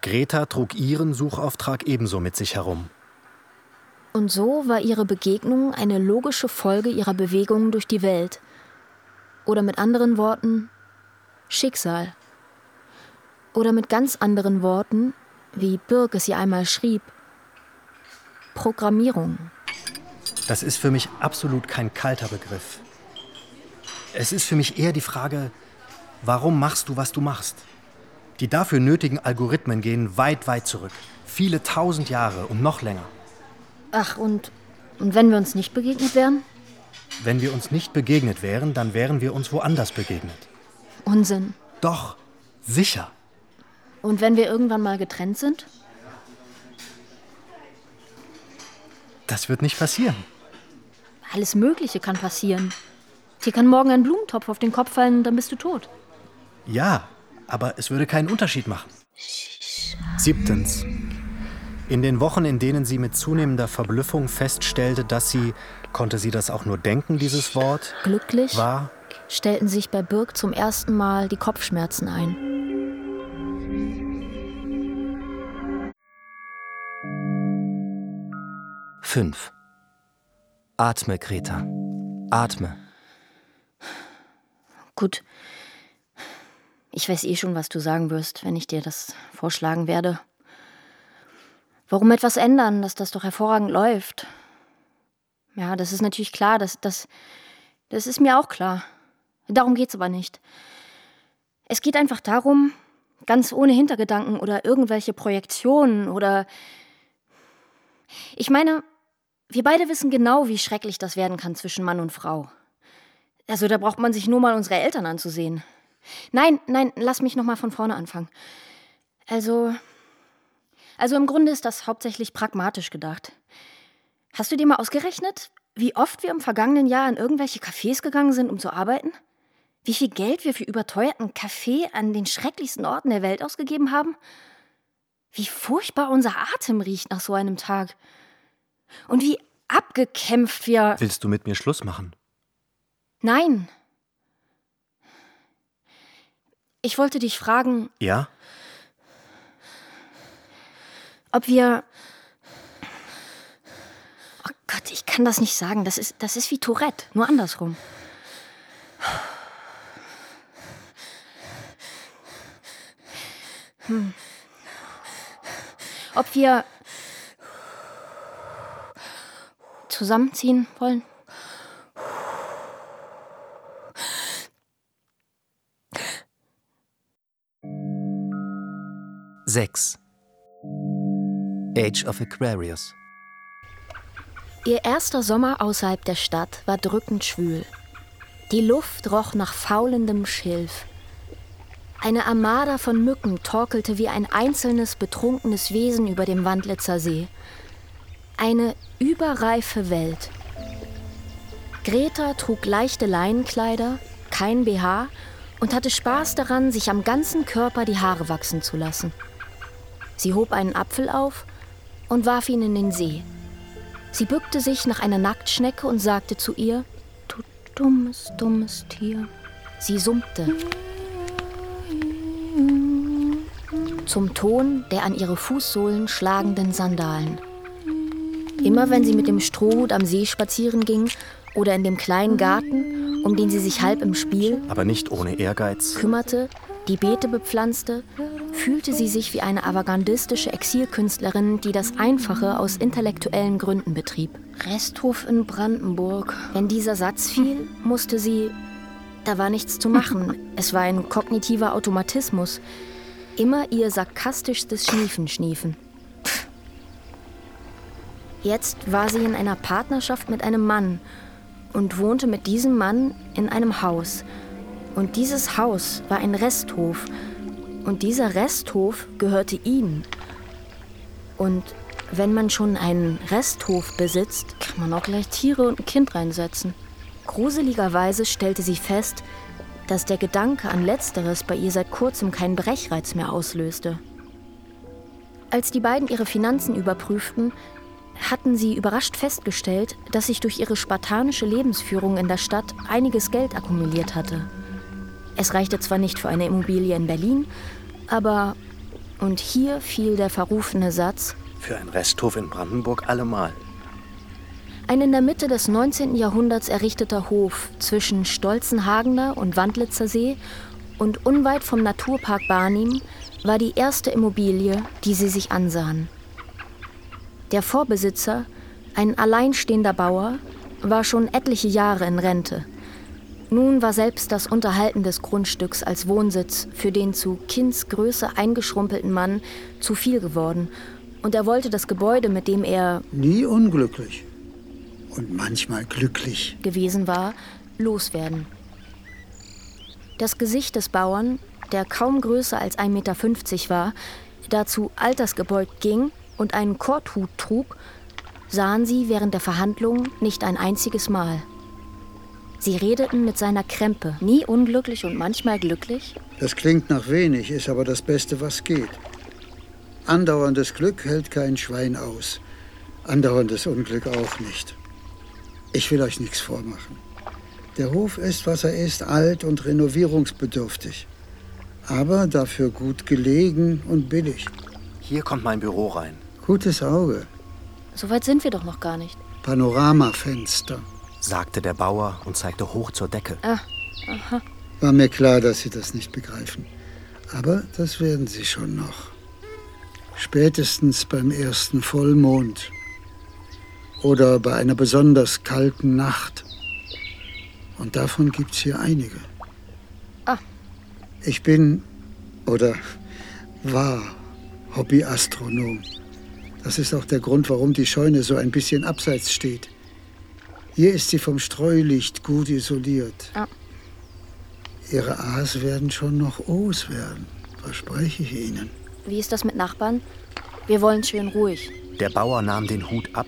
Speaker 2: Greta trug ihren Suchauftrag ebenso mit sich herum.
Speaker 3: Und so war ihre Begegnung eine logische Folge ihrer Bewegungen durch die Welt. Oder mit anderen Worten, Schicksal. Oder mit ganz anderen Worten, wie Birk es ihr einmal schrieb, Programmierung.
Speaker 2: Das ist für mich absolut kein kalter Begriff. Es ist für mich eher die Frage, warum machst du, was du machst? Die dafür nötigen Algorithmen gehen weit, weit zurück. Viele tausend Jahre und noch länger.
Speaker 3: Ach, und, und wenn wir uns nicht begegnet wären?
Speaker 2: Wenn wir uns nicht begegnet wären, dann wären wir uns woanders begegnet.
Speaker 3: Unsinn.
Speaker 2: Doch, sicher.
Speaker 3: Und wenn wir irgendwann mal getrennt sind?
Speaker 2: Das wird nicht passieren.
Speaker 3: Alles Mögliche kann passieren. Dir kann morgen ein Blumentopf auf den Kopf fallen, dann bist du tot.
Speaker 2: Ja, aber es würde keinen Unterschied machen. Siebtens. In den Wochen, in denen sie mit zunehmender Verblüffung feststellte, dass sie, konnte sie das auch nur denken, dieses Wort,
Speaker 3: glücklich
Speaker 2: war,
Speaker 3: stellten sich bei Birk zum ersten Mal die Kopfschmerzen ein.
Speaker 5: Fünf. Atme, Greta. Atme.
Speaker 3: Gut. Ich weiß eh schon, was du sagen wirst, wenn ich dir das vorschlagen werde. Warum etwas ändern, dass das doch hervorragend läuft? Ja, das ist natürlich klar, das, das, das ist mir auch klar. Darum geht's aber nicht. Es geht einfach darum, ganz ohne Hintergedanken oder irgendwelche Projektionen oder. Ich meine, wir beide wissen genau, wie schrecklich das werden kann zwischen Mann und Frau. Also da braucht man sich nur mal unsere Eltern anzusehen. Nein, nein, lass mich noch mal von vorne anfangen. Also, also im Grunde ist das hauptsächlich pragmatisch gedacht. Hast du dir mal ausgerechnet, wie oft wir im vergangenen Jahr in irgendwelche Cafés gegangen sind, um zu arbeiten? Wie viel Geld wir für überteuerten Kaffee an den schrecklichsten Orten der Welt ausgegeben haben? Wie furchtbar unser Atem riecht nach so einem Tag. Und wie abgekämpft wir.
Speaker 2: Willst du mit mir Schluss machen?
Speaker 3: Nein. Ich wollte dich fragen.
Speaker 2: Ja?
Speaker 3: Ob wir. Oh Gott, ich kann das nicht sagen. Das ist, das ist wie Tourette, nur andersrum. Hm. Ob wir zusammenziehen wollen?
Speaker 5: Sechs. Age of Aquarius.
Speaker 3: Ihr erster Sommer außerhalb der Stadt war drückend schwül. Die Luft roch nach faulendem Schilf. Eine Armada von Mücken torkelte wie ein einzelnes betrunkenes Wesen über dem Wandlitzer See. Eine überreife Welt. Greta trug leichte Leinenkleider, kein BH und hatte Spaß daran, sich am ganzen Körper die Haare wachsen zu lassen. Sie hob einen Apfel auf und warf ihn in den See. Sie bückte sich nach einer Nacktschnecke und sagte zu ihr, Du dummes, dummes Tier. Sie summte. Zum Ton der an ihre Fußsohlen schlagenden Sandalen. Immer wenn sie mit dem Strohhut am See spazieren ging oder in dem kleinen Garten, um den sie sich halb im Spiel,
Speaker 2: aber nicht ohne Ehrgeiz,
Speaker 3: kümmerte, die Beete bepflanzte, fühlte sie sich wie eine avantgardistische Exilkünstlerin, die das Einfache aus intellektuellen Gründen betrieb. Resthof in Brandenburg. Wenn dieser Satz fiel, musste sie. Da war nichts zu machen. Es war ein kognitiver Automatismus. Immer ihr sarkastischstes Schniefen schniefen. Jetzt war sie in einer Partnerschaft mit einem Mann und wohnte mit diesem Mann in einem Haus. Und dieses Haus war ein Resthof. Und dieser Resthof gehörte ihm. Und wenn man schon einen Resthof besitzt, kann man auch gleich Tiere und ein Kind reinsetzen. Gruseligerweise stellte sie fest, dass der Gedanke an letzteres bei ihr seit kurzem keinen Brechreiz mehr auslöste. Als die beiden ihre Finanzen überprüften, hatten sie überrascht festgestellt, dass sich durch ihre spartanische Lebensführung in der Stadt einiges Geld akkumuliert hatte. Es reichte zwar nicht für eine Immobilie in Berlin, aber, und hier fiel der verrufene Satz,
Speaker 2: für einen Resthof in Brandenburg allemal.
Speaker 3: Ein in der Mitte des 19. Jahrhunderts errichteter Hof zwischen Stolzenhagener und Wandlitzer See und unweit vom Naturpark Barnim war die erste Immobilie, die sie sich ansahen. Der Vorbesitzer, ein alleinstehender Bauer, war schon etliche Jahre in Rente. Nun war selbst das Unterhalten des Grundstücks als Wohnsitz für den zu Kindsgröße eingeschrumpelten Mann zu viel geworden. Und er wollte das Gebäude, mit dem er
Speaker 6: nie unglücklich und manchmal glücklich
Speaker 3: gewesen war, loswerden. Das Gesicht des Bauern, der kaum größer als 1,50 Meter war, dazu altersgebeugt ging und einen Korthut trug, sahen sie während der Verhandlungen nicht ein einziges Mal. Sie redeten mit seiner Krempe, nie unglücklich und manchmal glücklich.
Speaker 6: Das klingt nach wenig, ist aber das Beste, was geht. Andauerndes Glück hält kein Schwein aus, andauerndes Unglück auch nicht. Ich will euch nichts vormachen. Der Hof ist, was er ist, alt und renovierungsbedürftig. Aber dafür gut gelegen und billig.
Speaker 2: Hier kommt mein Büro rein.
Speaker 6: Gutes Auge.
Speaker 3: So weit sind wir doch noch gar nicht.
Speaker 6: Panoramafenster,
Speaker 2: sagte der Bauer und zeigte hoch zur Decke.
Speaker 3: Ah, aha.
Speaker 6: War mir klar, dass Sie das nicht begreifen. Aber das werden sie schon noch. Spätestens beim ersten Vollmond oder bei einer besonders kalten Nacht. Und davon gibt es hier einige.
Speaker 3: Ah.
Speaker 6: Ich bin oder war Hobbyastronom. Das ist auch der Grund, warum die Scheune so ein bisschen abseits steht. Hier ist sie vom Streulicht gut isoliert.
Speaker 3: Ah.
Speaker 6: Ihre A's werden schon noch O's werden, verspreche ich Ihnen.
Speaker 3: Wie ist das mit Nachbarn? Wir wollen schön ruhig.
Speaker 2: Der Bauer nahm den Hut ab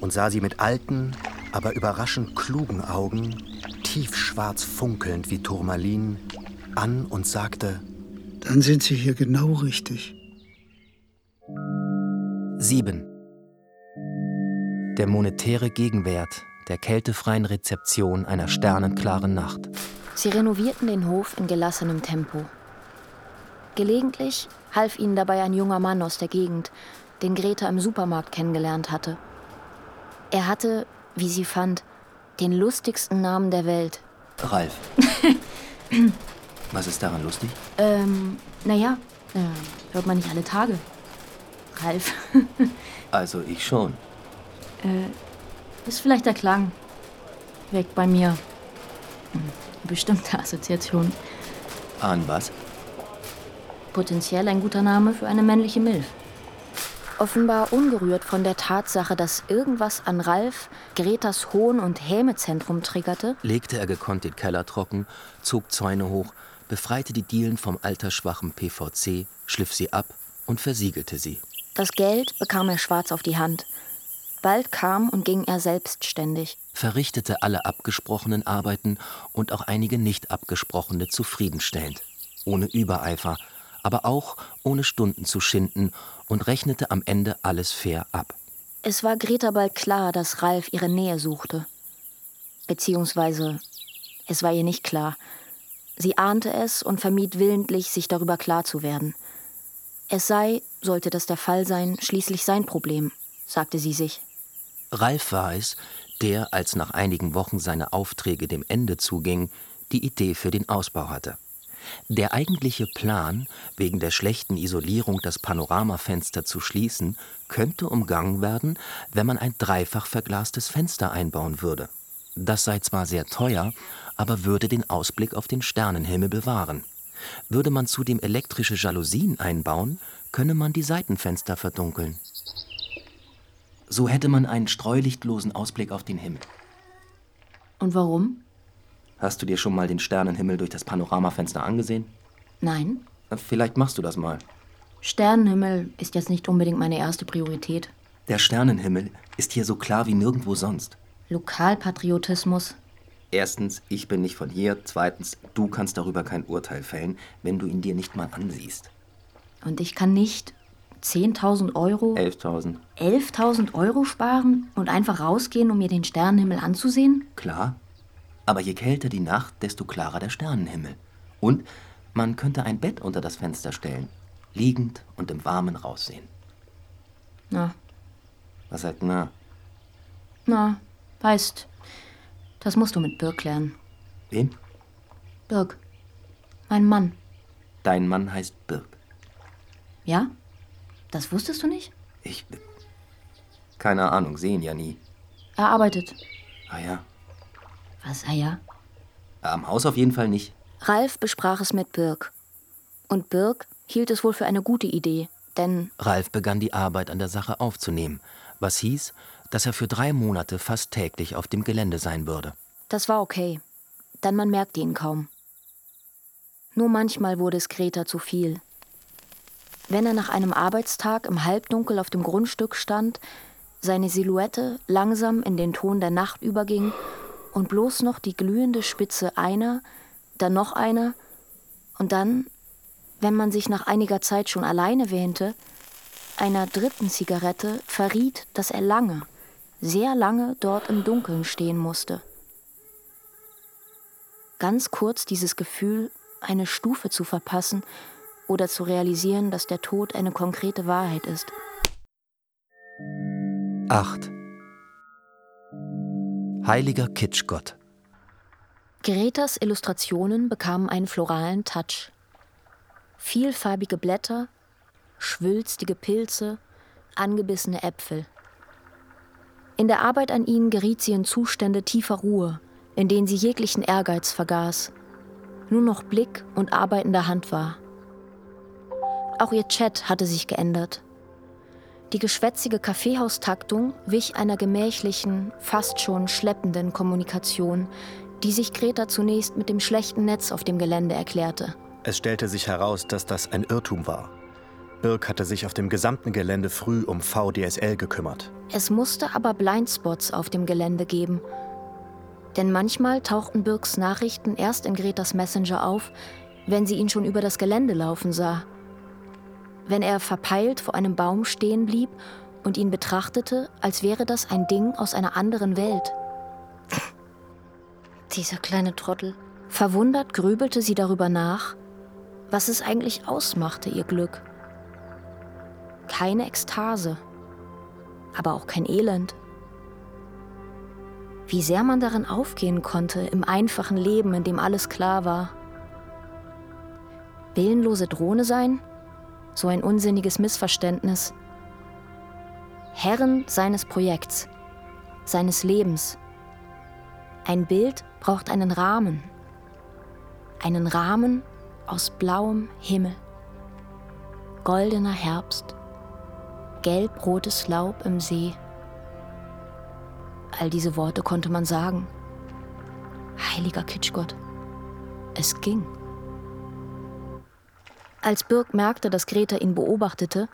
Speaker 2: und sah sie mit alten, aber überraschend klugen Augen, tiefschwarz funkelnd wie Turmalin, an und sagte:
Speaker 6: Dann sind Sie hier genau richtig.
Speaker 5: 7. Der monetäre Gegenwert der kältefreien Rezeption einer sternenklaren Nacht.
Speaker 3: Sie renovierten den Hof in gelassenem Tempo. Gelegentlich half ihnen dabei ein junger Mann aus der Gegend, den Greta im Supermarkt kennengelernt hatte. Er hatte, wie sie fand, den lustigsten Namen der Welt.
Speaker 5: Ralf. Was ist daran lustig?
Speaker 3: Ähm, naja, äh, hört man nicht alle Tage. Ralf.
Speaker 5: Also ich schon.
Speaker 3: Äh, ist vielleicht der Klang. Weg bei mir. Hm, Bestimmte Assoziation.
Speaker 5: An was?
Speaker 3: Potenziell ein guter Name für eine männliche Milf. Offenbar ungerührt von der Tatsache, dass irgendwas an Ralf Gretas Hohn- und Hämezentrum triggerte,
Speaker 5: legte er gekonnt den Keller trocken, zog Zäune hoch, befreite die Dielen vom altersschwachen PVC, schliff sie ab und versiegelte sie.
Speaker 3: das Geld bekam er schwarz auf die Hand. Bald kam und ging er selbstständig.
Speaker 5: verrichtete alle abgesprochenen Arbeiten und auch einige nicht abgesprochene zufriedenstellend, ohne Übereifer, aber auch ohne Stunden zu schinden und rechnete am Ende alles fair ab.
Speaker 3: Es war Greta bald klar, dass Ralf ihre Nähe suchte. Beziehungsweise, es war ihr nicht klar. Sie ahnte es und vermied willentlich, sich darüber klar zu werden. Es sei, sollte das der Fall sein, schließlich sein Problem, sagte sie sich.
Speaker 5: Ralf war es, der, als nach einigen Wochen seine Aufträge dem Ende zuging, die Idee für den Ausbau hatte. Der eigentliche Plan, wegen der schlechten Isolierung das Panoramafenster zu schließen, könnte umgangen werden, wenn man ein dreifach verglastes Fenster einbauen würde. Das sei zwar sehr teuer, aber würde den Ausblick auf den Sternenhimmel bewahren. Würde man zudem elektrische Jalousien einbauen, könne man die Seitenfenster verdunkeln. So hätte man einen streulichtlosen Ausblick auf den Himmel.
Speaker 3: Und warum?
Speaker 5: Hast du dir schon mal den Sternenhimmel durch das Panoramafenster angesehen?
Speaker 3: Nein.
Speaker 5: Vielleicht machst du das mal.
Speaker 3: Sternenhimmel ist jetzt nicht unbedingt meine erste Priorität.
Speaker 5: Der Sternenhimmel ist hier so klar wie nirgendwo sonst.
Speaker 3: Lokalpatriotismus.
Speaker 5: Erstens, ich bin nicht von hier. Zweitens, du kannst darüber kein Urteil fällen, wenn du ihn dir nicht mal ansiehst.
Speaker 3: Und ich kann nicht 10.000 Euro,
Speaker 5: 11.000.
Speaker 3: 11.000 Euro sparen und einfach rausgehen, um mir den Sternenhimmel anzusehen?
Speaker 5: Klar. Aber je kälter die Nacht, desto klarer der Sternenhimmel. Und man könnte ein Bett unter das Fenster stellen, liegend und im Warmen raussehen.
Speaker 3: Na,
Speaker 5: Was sagt na?
Speaker 3: na, weißt, das musst du mit Birk lernen.
Speaker 5: Wem?
Speaker 3: Birk, mein Mann.
Speaker 5: Dein Mann heißt Birk.
Speaker 3: Ja? Das wusstest du nicht?
Speaker 5: Ich. Keine Ahnung, sehen ja nie.
Speaker 3: Er arbeitet.
Speaker 5: Ah ja.
Speaker 3: Was, ah ja?
Speaker 5: Am Haus auf jeden Fall nicht.
Speaker 3: Ralf besprach es mit Birk. Und Birk hielt es wohl für eine gute Idee, denn
Speaker 5: Ralf begann die Arbeit an der Sache aufzunehmen, was hieß, dass er für drei Monate fast täglich auf dem Gelände sein würde.
Speaker 3: das war okay. Denn man merkte ihn kaum. Nur manchmal wurde es Greta zu viel. Wenn er nach einem Arbeitstag im Halbdunkel auf dem Grundstück stand, seine Silhouette langsam in den Ton der Nacht überging und bloß noch die glühende Spitze einer, dann noch einer und dann, wenn man sich nach einiger Zeit schon alleine wähnte, einer dritten Zigarette verriet, dass er lange, sehr lange dort im Dunkeln stehen musste. Ganz kurz dieses Gefühl, eine Stufe zu verpassen oder zu realisieren, dass der Tod eine konkrete Wahrheit ist.
Speaker 5: 8. Heiliger Kitschgott.
Speaker 3: Gretas Illustrationen bekamen einen floralen Touch. Vielfarbige Blätter, schwülstige Pilze, angebissene Äpfel. In der Arbeit an ihnen geriet sie in Zustände tiefer Ruhe, in denen sie jeglichen Ehrgeiz vergaß, nur noch Blick und arbeitende Hand war. Auch ihr Chat hatte sich geändert. Die geschwätzige Kaffeehaustaktung wich einer gemächlichen, fast schon schleppenden Kommunikation, die sich Greta zunächst mit dem schlechten Netz auf dem Gelände erklärte.
Speaker 2: Es stellte sich heraus, dass das ein Irrtum war. Birk hatte sich auf dem gesamten Gelände früh um VDSL gekümmert.
Speaker 3: Es musste aber Blindspots auf dem Gelände geben. Denn manchmal tauchten Birks Nachrichten erst in Gretas Messenger auf, wenn sie ihn schon über das Gelände laufen sah wenn er verpeilt vor einem Baum stehen blieb und ihn betrachtete, als wäre das ein Ding aus einer anderen Welt. Dieser kleine Trottel. Verwundert grübelte sie darüber nach, was es eigentlich ausmachte, ihr Glück. Keine Ekstase, aber auch kein Elend. Wie sehr man darin aufgehen konnte, im einfachen Leben, in dem alles klar war. Willenlose Drohne sein? So ein unsinniges Missverständnis. Herren seines Projekts, seines Lebens. Ein Bild braucht einen Rahmen. Einen Rahmen aus blauem Himmel. Goldener Herbst. Gelb-rotes Laub im See. All diese Worte konnte man sagen. Heiliger Kitschgott. Es ging. Als Birk merkte, dass Greta ihn beobachtete,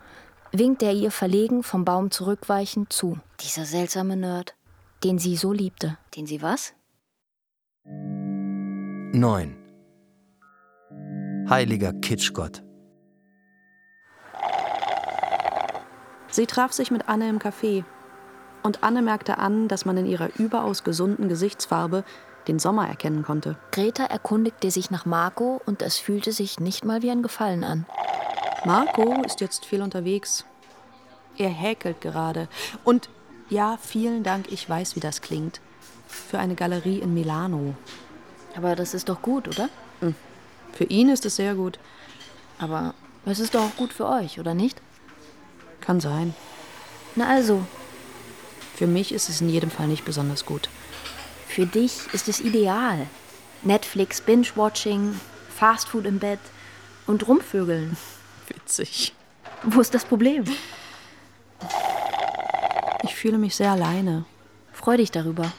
Speaker 3: winkte er ihr verlegen vom Baum zurückweichend zu. Dieser seltsame Nerd, den sie so liebte. Den sie was?
Speaker 5: 9. Heiliger Kitschgott.
Speaker 4: Sie traf sich mit Anne im Café. Und Anne merkte an, dass man in ihrer überaus gesunden Gesichtsfarbe den Sommer erkennen konnte.
Speaker 3: Greta erkundigte sich nach Marco und es fühlte sich nicht mal wie ein Gefallen an.
Speaker 4: Marco ist jetzt viel unterwegs. Er häkelt gerade. Und ja, vielen Dank, ich weiß, wie das klingt. Für eine Galerie in Milano.
Speaker 3: Aber das ist doch gut, oder?
Speaker 4: Hm. Für ihn ist es sehr gut.
Speaker 3: Aber es ist doch auch gut für euch, oder nicht?
Speaker 4: Kann sein.
Speaker 3: Na also.
Speaker 4: Für mich ist es in jedem Fall nicht besonders gut.
Speaker 3: Für dich ist es ideal. Netflix, Binge-Watching, Fastfood im Bett und Rumvögeln.
Speaker 4: Witzig.
Speaker 3: Wo ist das Problem?
Speaker 4: Ich fühle mich sehr alleine.
Speaker 3: Freu dich darüber.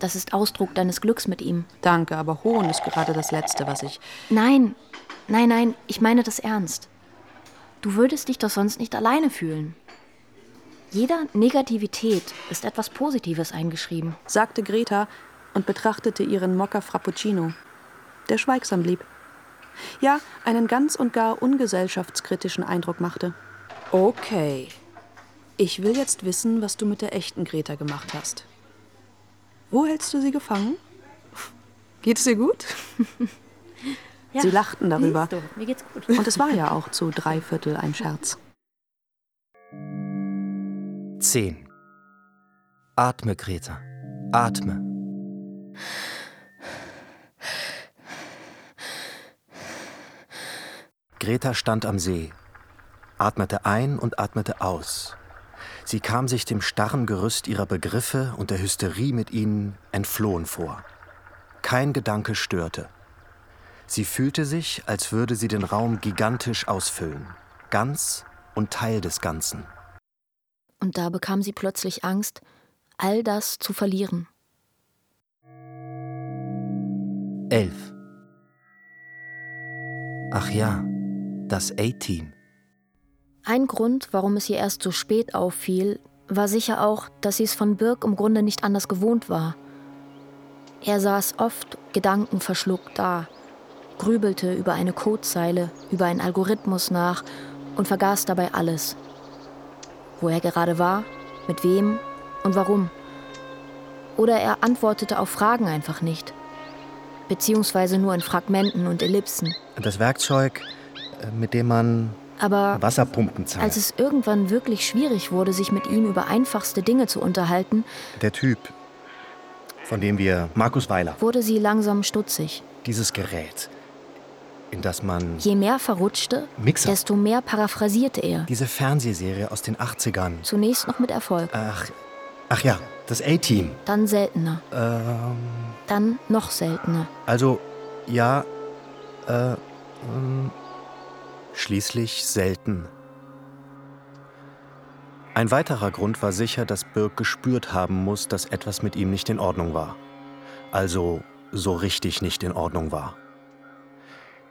Speaker 3: Das ist Ausdruck deines Glücks mit ihm.
Speaker 4: Danke, aber Hohn ist gerade das Letzte, was ich.
Speaker 3: Nein, nein, nein, ich meine das ernst. Du würdest dich doch sonst nicht alleine fühlen. Jeder Negativität ist etwas Positives eingeschrieben,
Speaker 4: sagte Greta und betrachtete ihren Mokka Frappuccino, der schweigsam blieb. Ja, einen ganz und gar ungesellschaftskritischen Eindruck machte. Okay. Ich will jetzt wissen, was du mit der echten Greta gemacht hast. Wo hältst du sie gefangen? Geht es ihr gut? ja, sie lachten darüber.
Speaker 3: Mir geht's gut.
Speaker 4: Und es war ja auch zu drei Viertel ein Scherz.
Speaker 5: 10. Atme, Greta. Atme.
Speaker 2: Greta stand am See, atmete ein und atmete aus. Sie kam sich dem starren Gerüst ihrer Begriffe und der Hysterie mit ihnen entflohen vor. Kein Gedanke störte. Sie fühlte sich, als würde sie den Raum gigantisch ausfüllen, ganz und Teil des Ganzen
Speaker 3: und da bekam sie plötzlich Angst, all das zu verlieren.
Speaker 5: 11. Ach ja, das A-Team.
Speaker 3: Ein Grund, warum es ihr erst so spät auffiel, war sicher auch, dass sie es von Birk im Grunde nicht anders gewohnt war. Er saß oft gedankenverschluckt da, grübelte über eine Codezeile, über einen Algorithmus nach und vergaß dabei alles wo er gerade war, mit wem und warum. Oder er antwortete auf Fragen einfach nicht, beziehungsweise nur in Fragmenten und Ellipsen.
Speaker 2: Das Werkzeug, äh, mit dem man
Speaker 3: aber
Speaker 2: Wasserpumpen zahlt.
Speaker 3: Als es irgendwann wirklich schwierig wurde, sich mit ihm über einfachste Dinge zu unterhalten,
Speaker 2: der Typ, von dem wir Markus Weiler,
Speaker 3: wurde sie langsam stutzig.
Speaker 2: Dieses Gerät. In das man.
Speaker 3: Je mehr verrutschte,
Speaker 2: Mixer.
Speaker 3: desto mehr paraphrasierte er.
Speaker 2: Diese Fernsehserie aus den 80ern.
Speaker 3: Zunächst noch mit Erfolg,
Speaker 2: Ach, ach ja, das A-Team.
Speaker 3: dann seltener,
Speaker 2: Ähm,
Speaker 3: dann noch seltener.
Speaker 2: also, ja, äh, ähm, schließlich selten. Ein weiterer Grund war sicher, dass Birk gespürt haben muss, dass etwas mit ihm nicht in Ordnung war. Also so richtig nicht in Ordnung war.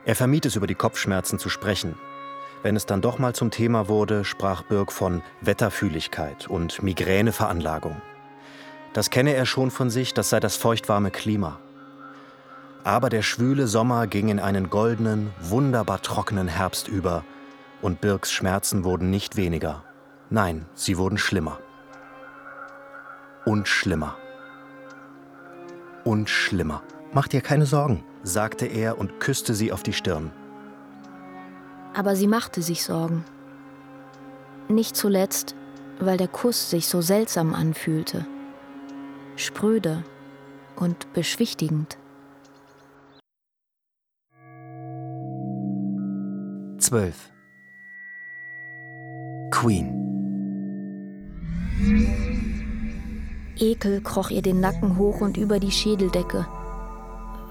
Speaker 2: Er vermied es, über die Kopfschmerzen zu sprechen. Wenn es dann doch mal zum Thema wurde, sprach Birk von Wetterfühligkeit und Migräneveranlagung. Das kenne er schon von sich, das sei das feuchtwarme Klima. Aber der schwüle Sommer ging in einen goldenen, wunderbar trockenen Herbst über und Birks Schmerzen wurden nicht weniger. Nein, sie wurden schlimmer. Und schlimmer. Und schlimmer. Mach dir keine Sorgen, sagte er und küsste sie auf die Stirn.
Speaker 3: Aber sie machte sich Sorgen. Nicht zuletzt, weil der Kuss sich so seltsam anfühlte. Spröde und beschwichtigend.
Speaker 5: 12. Queen.
Speaker 3: Ekel kroch ihr den Nacken hoch und über die Schädeldecke.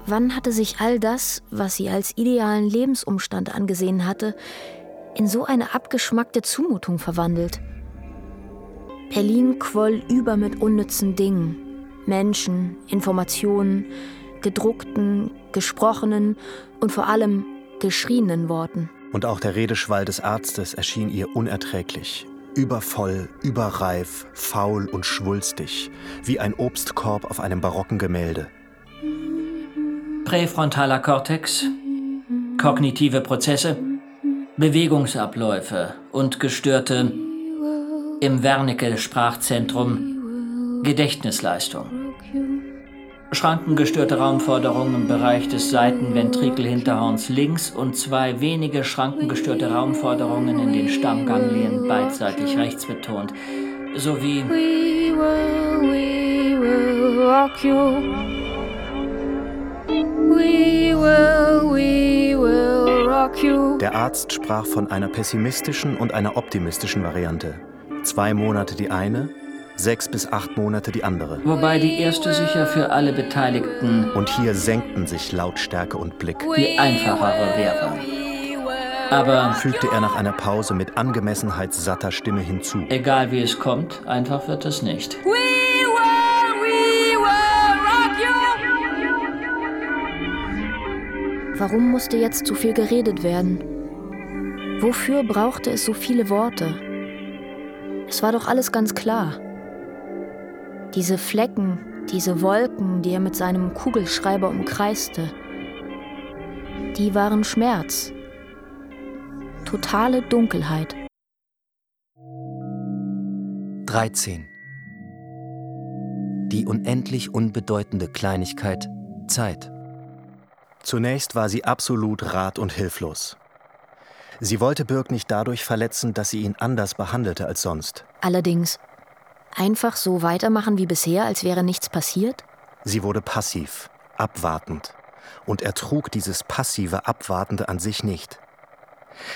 Speaker 3: Wann hatte sich all das, was sie als idealen Lebensumstand angesehen hatte, in so eine abgeschmackte Zumutung verwandelt? Berlin quoll über mit unnützen Dingen. Menschen, Informationen, gedruckten, gesprochenen und vor allem geschrienen Worten.
Speaker 2: Und auch der Redeschwall des Arztes erschien ihr unerträglich. Übervoll, überreif, faul und schwulstig, wie ein Obstkorb auf einem barocken Gemälde.
Speaker 7: Präfrontaler Kortex, kognitive Prozesse, Bewegungsabläufe und gestörte im Wernicke-Sprachzentrum Gedächtnisleistung. Schrankengestörte Raumforderungen im Bereich des Seitenventrikelhinterhorns links und zwei wenige schrankengestörte Raumforderungen in den Stammganglien beidseitig rechts betont, sowie
Speaker 8: We will, we will. We will, we will rock you.
Speaker 2: Der Arzt sprach von einer pessimistischen und einer optimistischen Variante. Zwei Monate die eine, sechs bis acht Monate die andere.
Speaker 7: wobei die erste sicher für alle Beteiligten
Speaker 2: Und hier senkten sich Lautstärke und Blick,
Speaker 7: die einfachere wäre. Aber
Speaker 2: fügte er nach einer Pause mit angemessenheitssatter Stimme hinzu.
Speaker 7: egal wie es kommt, einfach wird es nicht.
Speaker 8: We
Speaker 3: Warum musste jetzt so viel geredet werden? Wofür brauchte es so viele Worte? Es war doch alles ganz klar. Diese Flecken, diese Wolken, die er mit seinem Kugelschreiber umkreiste, die waren Schmerz. Totale Dunkelheit.
Speaker 5: 13. Die unendlich unbedeutende Kleinigkeit Zeit.
Speaker 2: Zunächst war sie absolut rat- und hilflos. Sie wollte Birk nicht dadurch verletzen, dass sie ihn anders behandelte als sonst.
Speaker 3: Allerdings, einfach so weitermachen wie bisher, als wäre nichts passiert?
Speaker 2: Sie wurde passiv, abwartend und ertrug dieses passive, abwartende an sich nicht.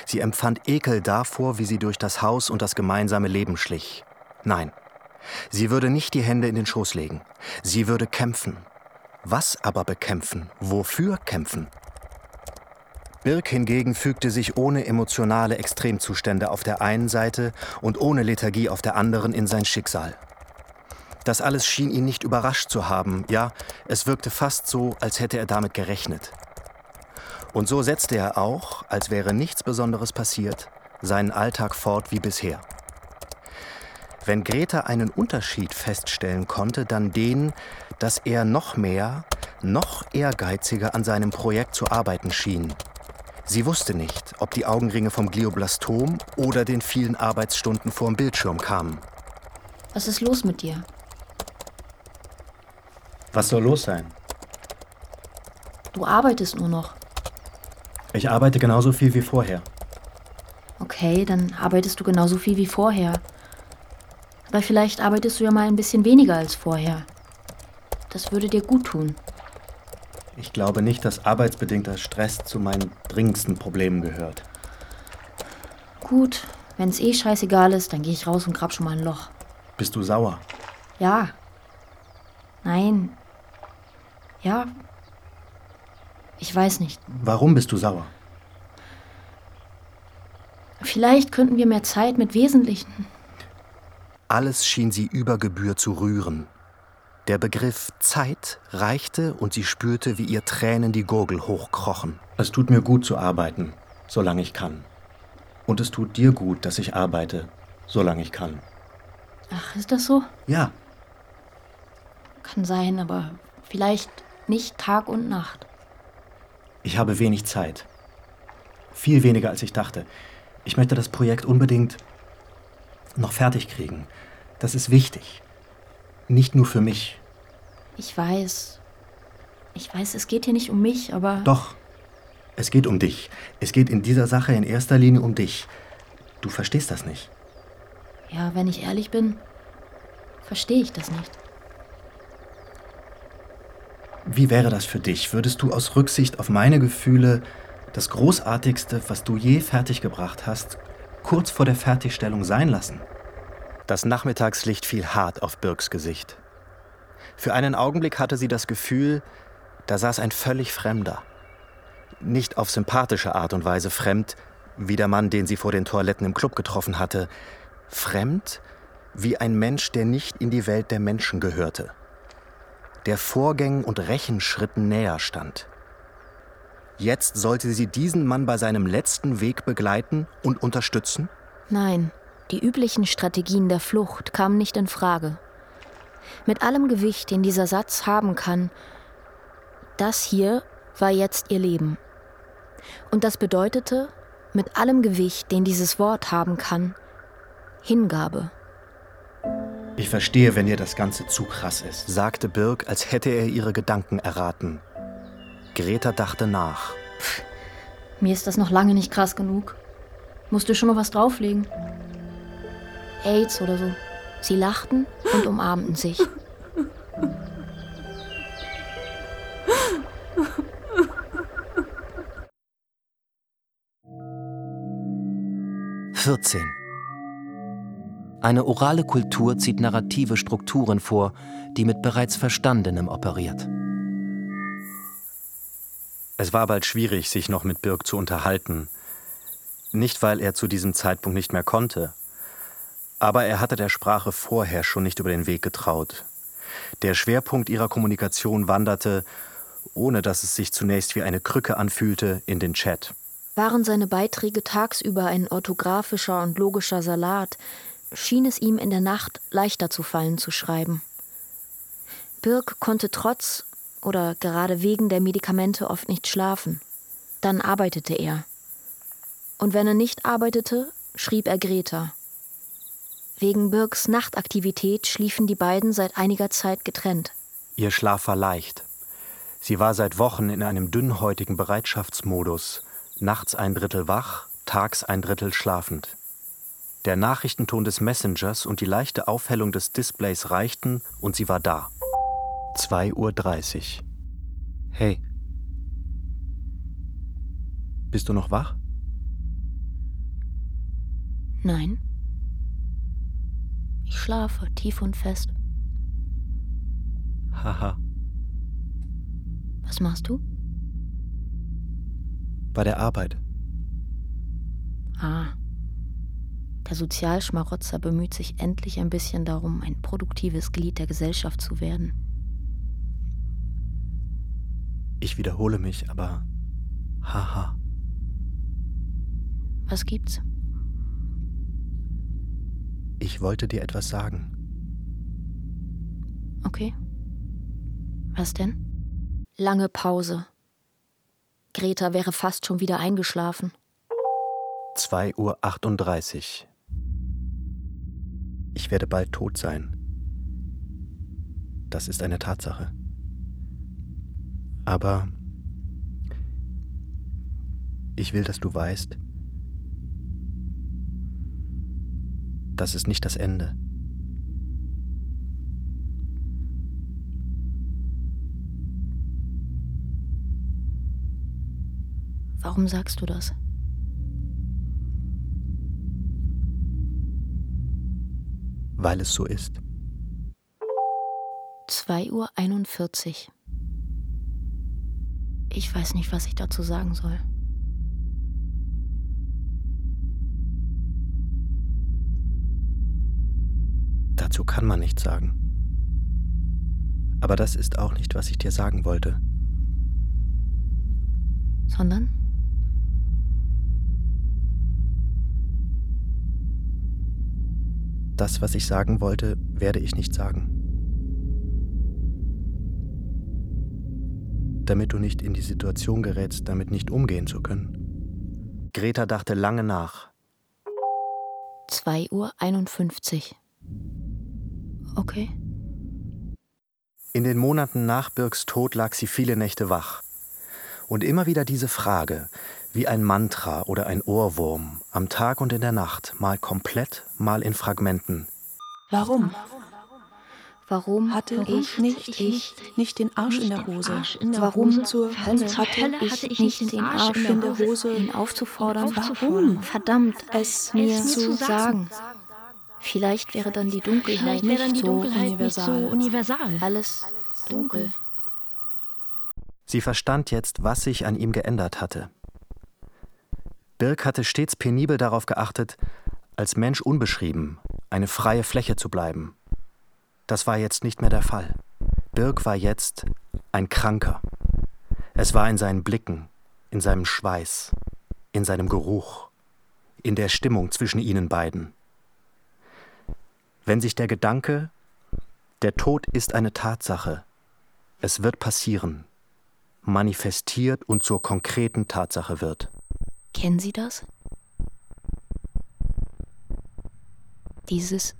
Speaker 2: Sie empfand Ekel davor, wie sie durch das Haus und das gemeinsame Leben schlich. Nein, sie würde nicht die Hände in den Schoß legen. Sie würde kämpfen. Was aber bekämpfen? Wofür kämpfen? Birk hingegen fügte sich ohne emotionale Extremzustände auf der einen Seite und ohne Lethargie auf der anderen in sein Schicksal. Das alles schien ihn nicht überrascht zu haben, ja, es wirkte fast so, als hätte er damit gerechnet. Und so setzte er auch, als wäre nichts Besonderes passiert, seinen Alltag fort wie bisher. Wenn Greta einen Unterschied feststellen konnte, dann den, dass er noch mehr, noch ehrgeiziger an seinem Projekt zu arbeiten schien. Sie wusste nicht, ob die Augenringe vom Glioblastom oder den vielen Arbeitsstunden vorm Bildschirm kamen.
Speaker 3: Was ist los mit dir?
Speaker 2: Was soll los sein?
Speaker 3: Du arbeitest nur noch.
Speaker 2: Ich arbeite genauso viel wie vorher.
Speaker 3: Okay, dann arbeitest du genauso viel wie vorher. Aber vielleicht arbeitest du ja mal ein bisschen weniger als vorher. Das würde dir gut tun.
Speaker 2: Ich glaube nicht, dass arbeitsbedingter Stress zu meinen dringendsten Problemen gehört.
Speaker 3: Gut, wenn es eh scheißegal ist, dann gehe ich raus und grab schon mal ein Loch.
Speaker 2: Bist du sauer?
Speaker 3: Ja. Nein. Ja. Ich weiß nicht.
Speaker 2: Warum bist du sauer?
Speaker 3: Vielleicht könnten wir mehr Zeit mit Wesentlichen.
Speaker 2: Alles schien sie über Gebühr zu rühren. Der Begriff Zeit reichte und sie spürte, wie ihr Tränen die Gurgel hochkrochen. Es tut mir gut zu arbeiten, solange ich kann. Und es tut dir gut, dass ich arbeite, solange ich kann.
Speaker 3: Ach, ist das so?
Speaker 2: Ja,
Speaker 3: Kann sein, aber vielleicht nicht Tag und Nacht.
Speaker 2: ich habe wenig Zeit. Viel weniger, als ich dachte. Ich möchte das Projekt unbedingt noch fertig kriegen. Das ist wichtig. Nicht nur für mich.
Speaker 3: Ich weiß. Ich weiß, es geht hier nicht um mich, aber.
Speaker 2: Doch, es geht um dich. Es geht in dieser Sache in erster Linie um dich. Du verstehst das nicht.
Speaker 3: Ja, wenn ich ehrlich bin, verstehe ich das nicht.
Speaker 2: Wie wäre das für dich? Würdest du aus Rücksicht auf meine Gefühle das Großartigste, was du je fertiggebracht hast, kurz vor der Fertigstellung sein lassen? Das Nachmittagslicht fiel hart auf Birks Gesicht. Für einen Augenblick hatte sie das Gefühl, da saß ein völlig Fremder. Nicht auf sympathische Art und Weise fremd, wie der Mann, den sie vor den Toiletten im Club getroffen hatte. Fremd wie ein Mensch, der nicht in die Welt der Menschen gehörte der Vorgängen und Rechenschritten näher stand. Jetzt sollte sie diesen Mann bei seinem letzten Weg begleiten und unterstützen?
Speaker 3: Nein, die üblichen Strategien der Flucht kamen nicht in Frage. Mit allem Gewicht, den dieser Satz haben kann, das hier war jetzt ihr Leben. Und das bedeutete, mit allem Gewicht, den dieses Wort haben kann, Hingabe.
Speaker 2: Ich verstehe, wenn dir das Ganze zu krass ist, sagte Birk, als hätte er ihre Gedanken erraten. Greta dachte nach.
Speaker 3: Mir ist das noch lange nicht krass genug. Musst du schon noch was drauflegen? AIDS oder so. Sie lachten und umarmten sich.
Speaker 5: Vierzehn. Eine orale Kultur zieht narrative Strukturen vor, die mit bereits Verstandenem operiert.
Speaker 2: Es war bald schwierig, sich noch mit Birk zu unterhalten. Nicht, weil er zu diesem Zeitpunkt nicht mehr konnte, aber er hatte der Sprache vorher schon nicht über den Weg getraut. Der Schwerpunkt ihrer Kommunikation wanderte, ohne dass es sich zunächst wie eine Krücke anfühlte, in den Chat.
Speaker 3: Waren seine Beiträge tagsüber ein orthografischer und logischer Salat, schien es ihm in der Nacht leichter zu fallen zu schreiben. Birk konnte trotz oder gerade wegen der Medikamente oft nicht schlafen. Dann arbeitete er. Und wenn er nicht arbeitete, schrieb er Greta. Wegen Birks Nachtaktivität schliefen die beiden seit einiger Zeit getrennt.
Speaker 2: Ihr Schlaf war leicht. Sie war seit Wochen in einem dünnhäutigen Bereitschaftsmodus, nachts ein Drittel wach, tags ein Drittel schlafend. Der Nachrichtenton des Messengers und die leichte Aufhellung des Displays reichten und sie war da. 2.30 Uhr. Hey. Bist du noch wach?
Speaker 3: Nein. Ich schlafe tief und fest.
Speaker 2: Haha.
Speaker 3: Was machst du?
Speaker 2: Bei der Arbeit.
Speaker 3: Ah. Der Sozialschmarotzer bemüht sich endlich ein bisschen darum, ein produktives Glied der Gesellschaft zu werden.
Speaker 2: Ich wiederhole mich, aber. Haha.
Speaker 3: Was gibt's?
Speaker 2: Ich wollte dir etwas sagen.
Speaker 3: Okay. Was denn? Lange Pause. Greta wäre fast schon wieder eingeschlafen.
Speaker 2: 2.38 Uhr. Ich werde bald tot sein. Das ist eine Tatsache. Aber ich will, dass du weißt, das ist nicht das Ende.
Speaker 3: Warum sagst du das?
Speaker 2: Weil es so ist.
Speaker 3: 2.41 Uhr. Ich weiß nicht, was ich dazu sagen soll.
Speaker 2: Dazu kann man nichts sagen. Aber das ist auch nicht, was ich dir sagen wollte.
Speaker 3: Sondern?
Speaker 2: Das, was ich sagen wollte, werde ich nicht sagen. Damit du nicht in die Situation gerätst, damit nicht umgehen zu können. Greta dachte lange nach.
Speaker 3: 2.51 Uhr. Okay.
Speaker 2: In den Monaten nach Birks Tod lag sie viele Nächte wach. Und immer wieder diese Frage, wie ein Mantra oder ein Ohrwurm, am Tag und in der Nacht, mal komplett, mal in Fragmenten.
Speaker 4: Warum?
Speaker 3: Warum
Speaker 4: Hatte
Speaker 3: ich
Speaker 4: ich nicht, ich nicht den Arsch in der Hose?
Speaker 3: Warum
Speaker 4: Warum zur Hölle hatte ich
Speaker 3: hatte ich
Speaker 4: nicht
Speaker 3: nicht
Speaker 4: den Arsch in der Hose?
Speaker 3: ihn aufzufordern,
Speaker 4: Warum?
Speaker 3: verdammt,
Speaker 4: Es
Speaker 3: mir zu sagen. Vielleicht wäre dann die Dunkelheit
Speaker 8: wäre dann
Speaker 3: nicht
Speaker 8: die
Speaker 3: so
Speaker 8: Dunkelheit nicht so
Speaker 3: universal.
Speaker 8: universal.
Speaker 3: Alles dunkel.
Speaker 2: Sie verstand jetzt, was sich an ihm geändert hatte. Birk hatte stets penibel darauf geachtet, als Mensch unbeschrieben, eine freie Fläche zu bleiben. Das war jetzt nicht mehr der Fall. Birk war jetzt ein Kranker. Es war in seinen Blicken, in seinem Schweiß, in seinem Geruch, in der Stimmung zwischen ihnen beiden. Wenn sich der Gedanke, der Tod ist eine Tatsache, es wird passieren, manifestiert und zur konkreten Tatsache wird.
Speaker 3: Kennen Sie das? Dieses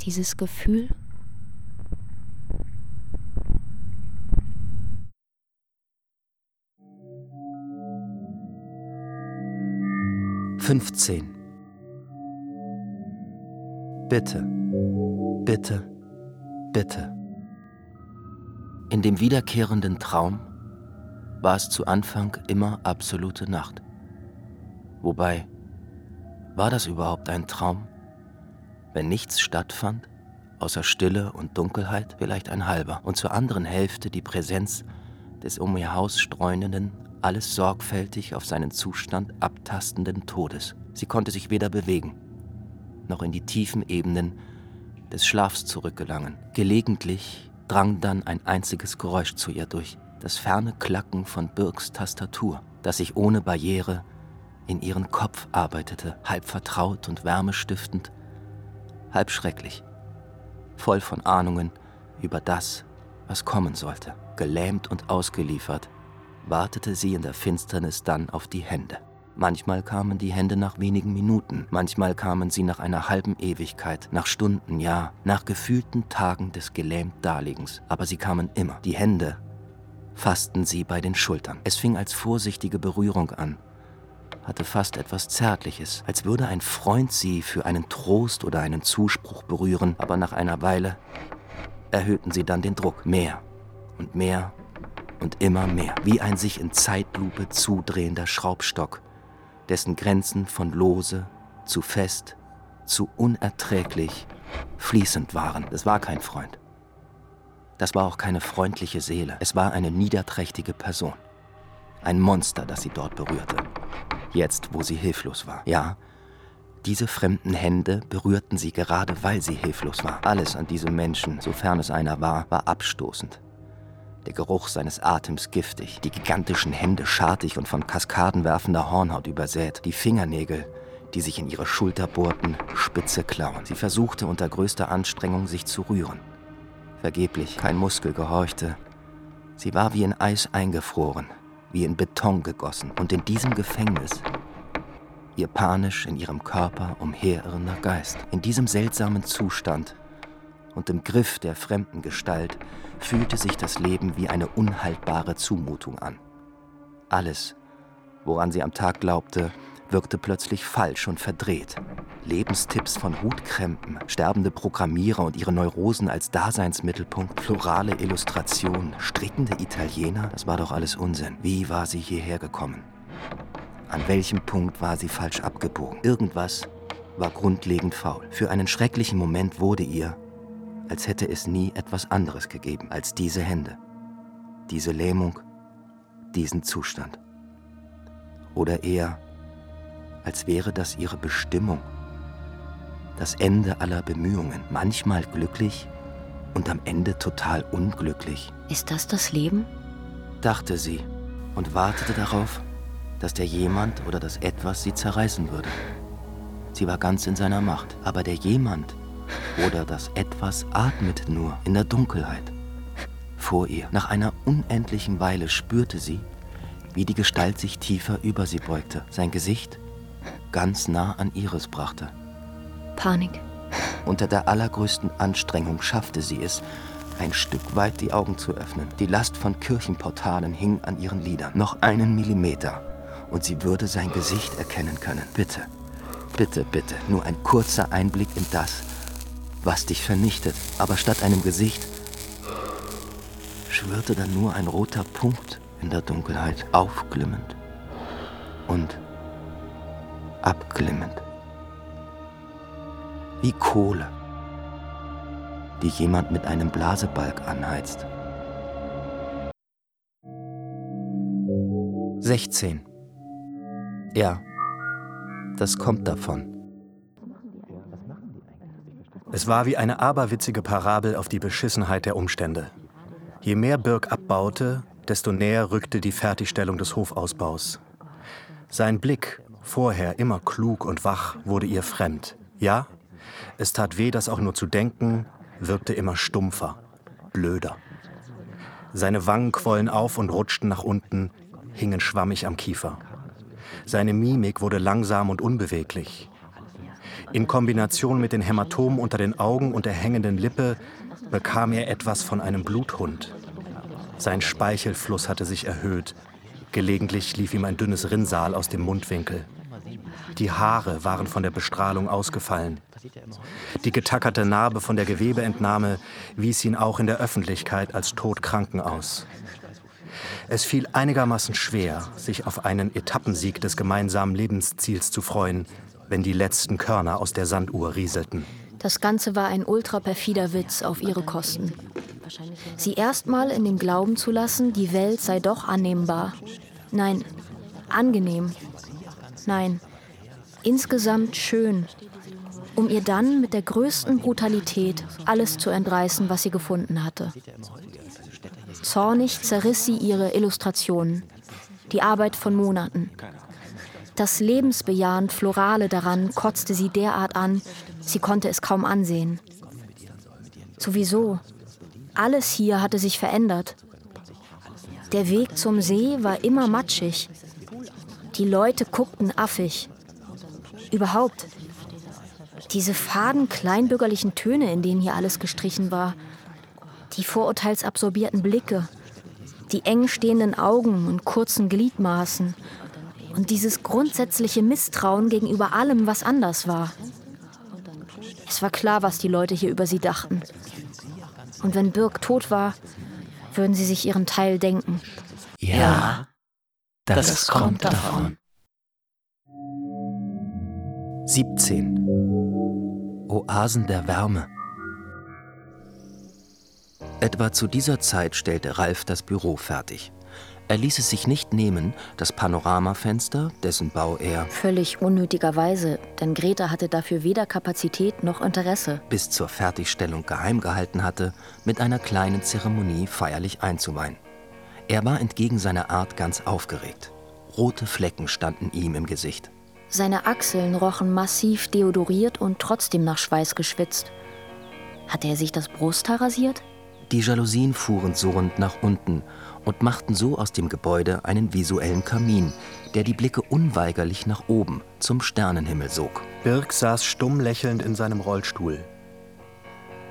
Speaker 3: dieses Gefühl?
Speaker 5: Fünfzehn. Bitte, bitte, bitte. In dem wiederkehrenden Traum war es zu Anfang immer absolute Nacht. Wobei, war das überhaupt ein Traum? Wenn nichts stattfand, außer Stille und Dunkelheit, vielleicht ein halber, und zur anderen Hälfte die Präsenz des um ihr Haus streunenden, alles sorgfältig auf seinen Zustand abtastenden Todes. Sie konnte sich weder bewegen, noch in die tiefen Ebenen des Schlafs zurückgelangen. Gelegentlich drang dann ein einziges Geräusch zu ihr durch, das ferne Klacken von Birks Tastatur, das sich ohne Barriere in ihren Kopf arbeitete, halb vertraut und wärmestiftend, halb schrecklich, voll von Ahnungen über das, was kommen sollte. Gelähmt und ausgeliefert, wartete sie in der Finsternis dann auf die Hände. Manchmal kamen die Hände nach wenigen Minuten, manchmal kamen sie nach einer halben Ewigkeit, nach Stunden, ja, nach gefühlten Tagen des gelähmt Daliegens. Aber sie kamen immer. Die Hände fassten sie bei den Schultern. Es fing als vorsichtige Berührung an, hatte fast etwas Zärtliches, als würde ein Freund sie für einen Trost oder einen Zuspruch berühren, aber nach einer Weile erhöhten sie dann den Druck. Mehr und mehr und immer mehr, wie ein sich in Zeitlupe zudrehender Schraubstock, dessen Grenzen von lose zu fest zu unerträglich fließend waren. Es war kein Freund. Das war auch keine freundliche Seele. Es war eine niederträchtige Person. Ein Monster, das sie dort berührte. Jetzt, wo sie hilflos war. Ja, diese fremden Hände berührten sie gerade, weil sie hilflos war. Alles an diesem Menschen, sofern es einer war, war abstoßend. Der Geruch seines Atems giftig, die gigantischen Hände schartig und von Kaskaden werfender Hornhaut übersät, die Fingernägel, die sich in ihre Schulter bohrten, spitze Klauen. Sie versuchte unter größter Anstrengung, sich zu rühren. Vergeblich, kein Muskel gehorchte. Sie war wie in Eis eingefroren, wie in Beton gegossen. Und in diesem Gefängnis, ihr panisch in ihrem Körper umherirrender Geist, in diesem seltsamen Zustand und im Griff der fremden Gestalt, fühlte sich das Leben wie eine unhaltbare Zumutung an. Alles, woran sie am Tag glaubte, wirkte plötzlich falsch und verdreht. Lebenstipps von Hutkrempen, sterbende Programmierer und ihre Neurosen als Daseinsmittelpunkt, florale Illustration, strickende Italiener, das war doch alles Unsinn. Wie war sie hierher gekommen? An welchem Punkt war sie falsch abgebogen? Irgendwas war grundlegend faul. Für einen schrecklichen Moment wurde ihr, als hätte es nie etwas anderes gegeben als diese Hände, diese Lähmung, diesen Zustand. Oder eher, als wäre das ihre Bestimmung, das Ende aller Bemühungen, manchmal glücklich und am Ende total unglücklich.
Speaker 3: Ist das das Leben?
Speaker 5: dachte sie und wartete darauf, dass der jemand oder das etwas sie zerreißen würde. Sie war ganz in seiner Macht, aber der jemand oder das etwas atmet nur in der Dunkelheit. Vor ihr, nach einer unendlichen Weile, spürte sie, wie die Gestalt sich tiefer über sie beugte, sein Gesicht ganz nah an ihres brachte.
Speaker 3: Panik.
Speaker 5: Unter der allergrößten Anstrengung schaffte sie es, ein Stück weit die Augen zu öffnen. Die Last von Kirchenportalen hing an ihren Lidern. Noch einen Millimeter und sie würde sein Gesicht erkennen können. Bitte, bitte, bitte, nur ein kurzer Einblick in das, was dich vernichtet. Aber statt einem Gesicht schwirrte dann nur ein roter Punkt in der Dunkelheit, aufglimmend und abglimmend. Wie Kohle, die jemand mit einem Blasebalg anheizt. 16. Ja, das kommt davon.
Speaker 2: Es war wie eine aberwitzige Parabel auf die Beschissenheit der Umstände. Je mehr Birk abbaute, desto näher rückte die Fertigstellung des Hofausbaus. Sein Blick, vorher immer klug und wach, wurde ihr fremd. Ja, es tat weh, das auch nur zu denken, wirkte immer stumpfer, blöder. Seine Wangen quollen auf und rutschten nach unten, hingen schwammig am Kiefer. Seine Mimik wurde langsam und unbeweglich. In Kombination mit den Hämatomen unter den Augen und der hängenden Lippe bekam er etwas von einem Bluthund. Sein Speichelfluss hatte sich erhöht. Gelegentlich lief ihm ein dünnes Rinnsal aus dem Mundwinkel. Die Haare waren von der Bestrahlung ausgefallen. Die getackerte Narbe von der Gewebeentnahme wies ihn auch in der Öffentlichkeit als todkranken aus. Es fiel einigermaßen schwer, sich auf einen Etappensieg des gemeinsamen Lebensziels zu freuen, wenn die letzten Körner aus der Sanduhr rieselten.
Speaker 3: Das Ganze war ein ultraperfider Witz auf ihre Kosten. Sie erstmal in den Glauben zu lassen, die Welt sei doch annehmbar. Nein, angenehm. Nein, insgesamt schön. Um ihr dann mit der größten Brutalität alles zu entreißen, was sie gefunden hatte. Zornig zerriss sie ihre Illustrationen, die Arbeit von Monaten. Das lebensbejahend Florale daran kotzte sie derart an, sie konnte es kaum ansehen. Sowieso, alles hier hatte sich verändert. Der Weg zum See war immer matschig. Die Leute guckten affig. Überhaupt, diese faden kleinbürgerlichen Töne, in denen hier alles gestrichen war, die vorurteilsabsorbierten Blicke, die eng stehenden Augen und kurzen Gliedmaßen und dieses grundsätzliche Misstrauen gegenüber allem, was anders war. Es war klar, was die Leute hier über sie dachten. Und wenn Birk tot war, würden sie sich ihren Teil denken.
Speaker 7: Ja, das, das kommt davon.
Speaker 5: 17. Oasen der Wärme. Etwa zu dieser Zeit stellte Ralf das Büro fertig. Er ließ es sich nicht nehmen, das Panoramafenster, dessen Bau er
Speaker 3: völlig unnötigerweise, denn Greta hatte dafür weder Kapazität noch Interesse,
Speaker 5: bis zur Fertigstellung geheim gehalten hatte, mit einer kleinen Zeremonie feierlich einzuweihen. Er war entgegen seiner Art ganz aufgeregt. Rote Flecken standen ihm im Gesicht.
Speaker 3: Seine Achseln rochen massiv deodoriert und trotzdem nach Schweiß geschwitzt. Hatte er sich das Brusthaar rasiert?
Speaker 5: Die Jalousien fuhren surrend nach unten und machten so aus dem Gebäude einen visuellen Kamin, der die Blicke unweigerlich nach oben zum Sternenhimmel sog.
Speaker 2: Birk saß stumm lächelnd in seinem Rollstuhl.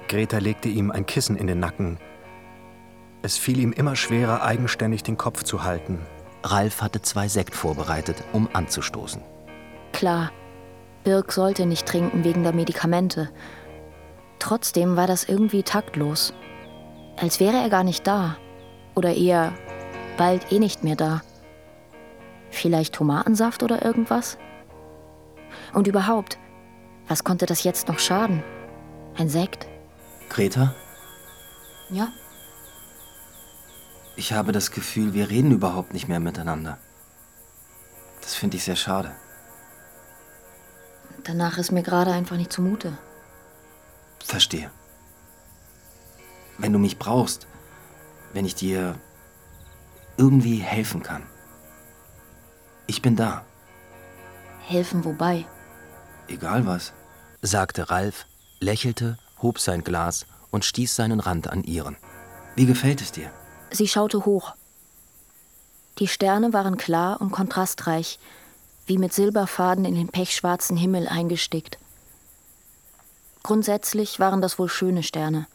Speaker 2: Greta legte ihm ein Kissen in den Nacken. Es fiel ihm immer schwerer, eigenständig den Kopf zu halten.
Speaker 5: Ralf hatte zwei Sekt vorbereitet, um anzustoßen.
Speaker 3: Klar, Birk sollte nicht trinken wegen der Medikamente. Trotzdem war das irgendwie taktlos. Als wäre er gar nicht da. Oder eher bald eh nicht mehr da. Vielleicht Tomatensaft oder irgendwas? Und überhaupt, was konnte das jetzt noch schaden? Ein Sekt?
Speaker 5: Greta,
Speaker 3: Ja,
Speaker 5: ich habe das Gefühl, wir reden überhaupt nicht mehr miteinander. Das finde ich sehr schade.
Speaker 3: danach ist mir gerade einfach nicht zumute.
Speaker 5: Verstehe. Wenn du mich brauchst, wenn ich dir irgendwie helfen kann. Ich bin da,
Speaker 3: Helfen wobei?
Speaker 5: egal was, sagte Ralf, lächelte, hob sein Glas und stieß seinen Rand an ihren. Wie gefällt es dir?
Speaker 3: Sie schaute hoch. Die Sterne waren klar und kontrastreich, wie mit Silberfaden in den pechschwarzen Himmel eingestickt. Grundsätzlich waren das wohl schöne Sterne.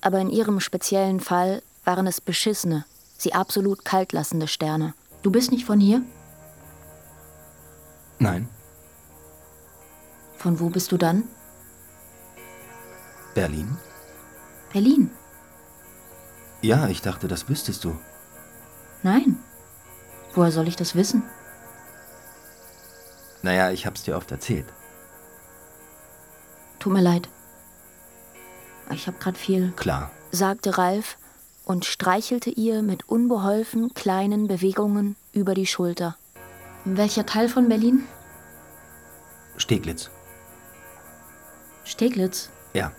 Speaker 3: Aber in ihrem speziellen Fall waren es beschissene, sie absolut kaltlassende Sterne. Du bist nicht von hier?
Speaker 5: Nein,
Speaker 3: Von wo bist du dann?
Speaker 5: Berlin?
Speaker 3: Berlin.
Speaker 5: Ja, ich dachte, das wüsstest du.
Speaker 3: Nein. Woher soll ich das wissen?
Speaker 5: Naja, ich hab's dir oft erzählt.
Speaker 3: Tut mir leid. Ich habe gerade viel
Speaker 5: Klar,
Speaker 3: sagte Ralf und streichelte ihr mit unbeholfen kleinen Bewegungen über die Schulter. Welcher Teil von Berlin?
Speaker 5: Steglitz.
Speaker 3: Steglitz.
Speaker 5: Ja,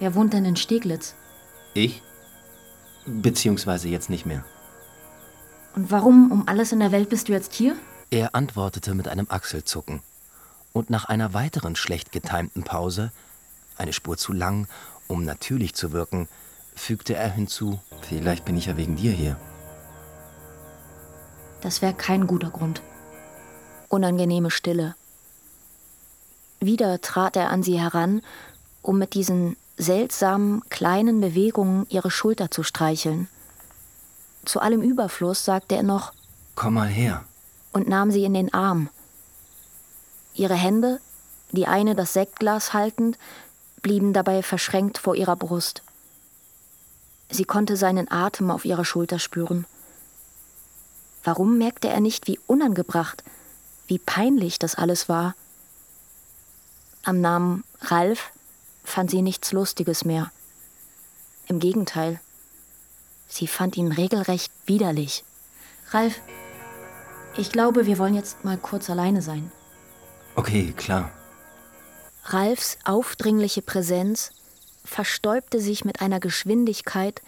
Speaker 3: Wer wohnt denn in Steglitz?
Speaker 5: Ich? Beziehungsweise jetzt nicht mehr.
Speaker 3: Und warum um alles in der Welt bist du jetzt hier?
Speaker 5: Er antwortete mit einem Achselzucken. Und nach einer weiteren schlecht getimten Pause, eine Spur zu lang, um natürlich zu wirken, fügte er hinzu, vielleicht bin ich ja wegen dir hier.
Speaker 3: Das wäre kein guter Grund. Unangenehme Stille. Wieder trat er an sie heran, um mit diesen seltsamen kleinen Bewegungen ihre Schulter zu streicheln. Zu allem Überfluss sagte er noch
Speaker 5: Komm mal her.
Speaker 3: und nahm sie in den Arm. Ihre Hände, die eine das Sektglas haltend, blieben dabei verschränkt vor ihrer Brust. Sie konnte seinen Atem auf ihrer Schulter spüren. Warum merkte er nicht, wie unangebracht, wie peinlich das alles war? Am Namen Ralf fand sie nichts Lustiges mehr. Im Gegenteil, sie fand ihn regelrecht widerlich. Ralf, ich glaube, wir wollen jetzt mal kurz alleine sein.
Speaker 5: Okay, klar.
Speaker 3: Ralfs aufdringliche Präsenz verstäubte sich mit einer Geschwindigkeit,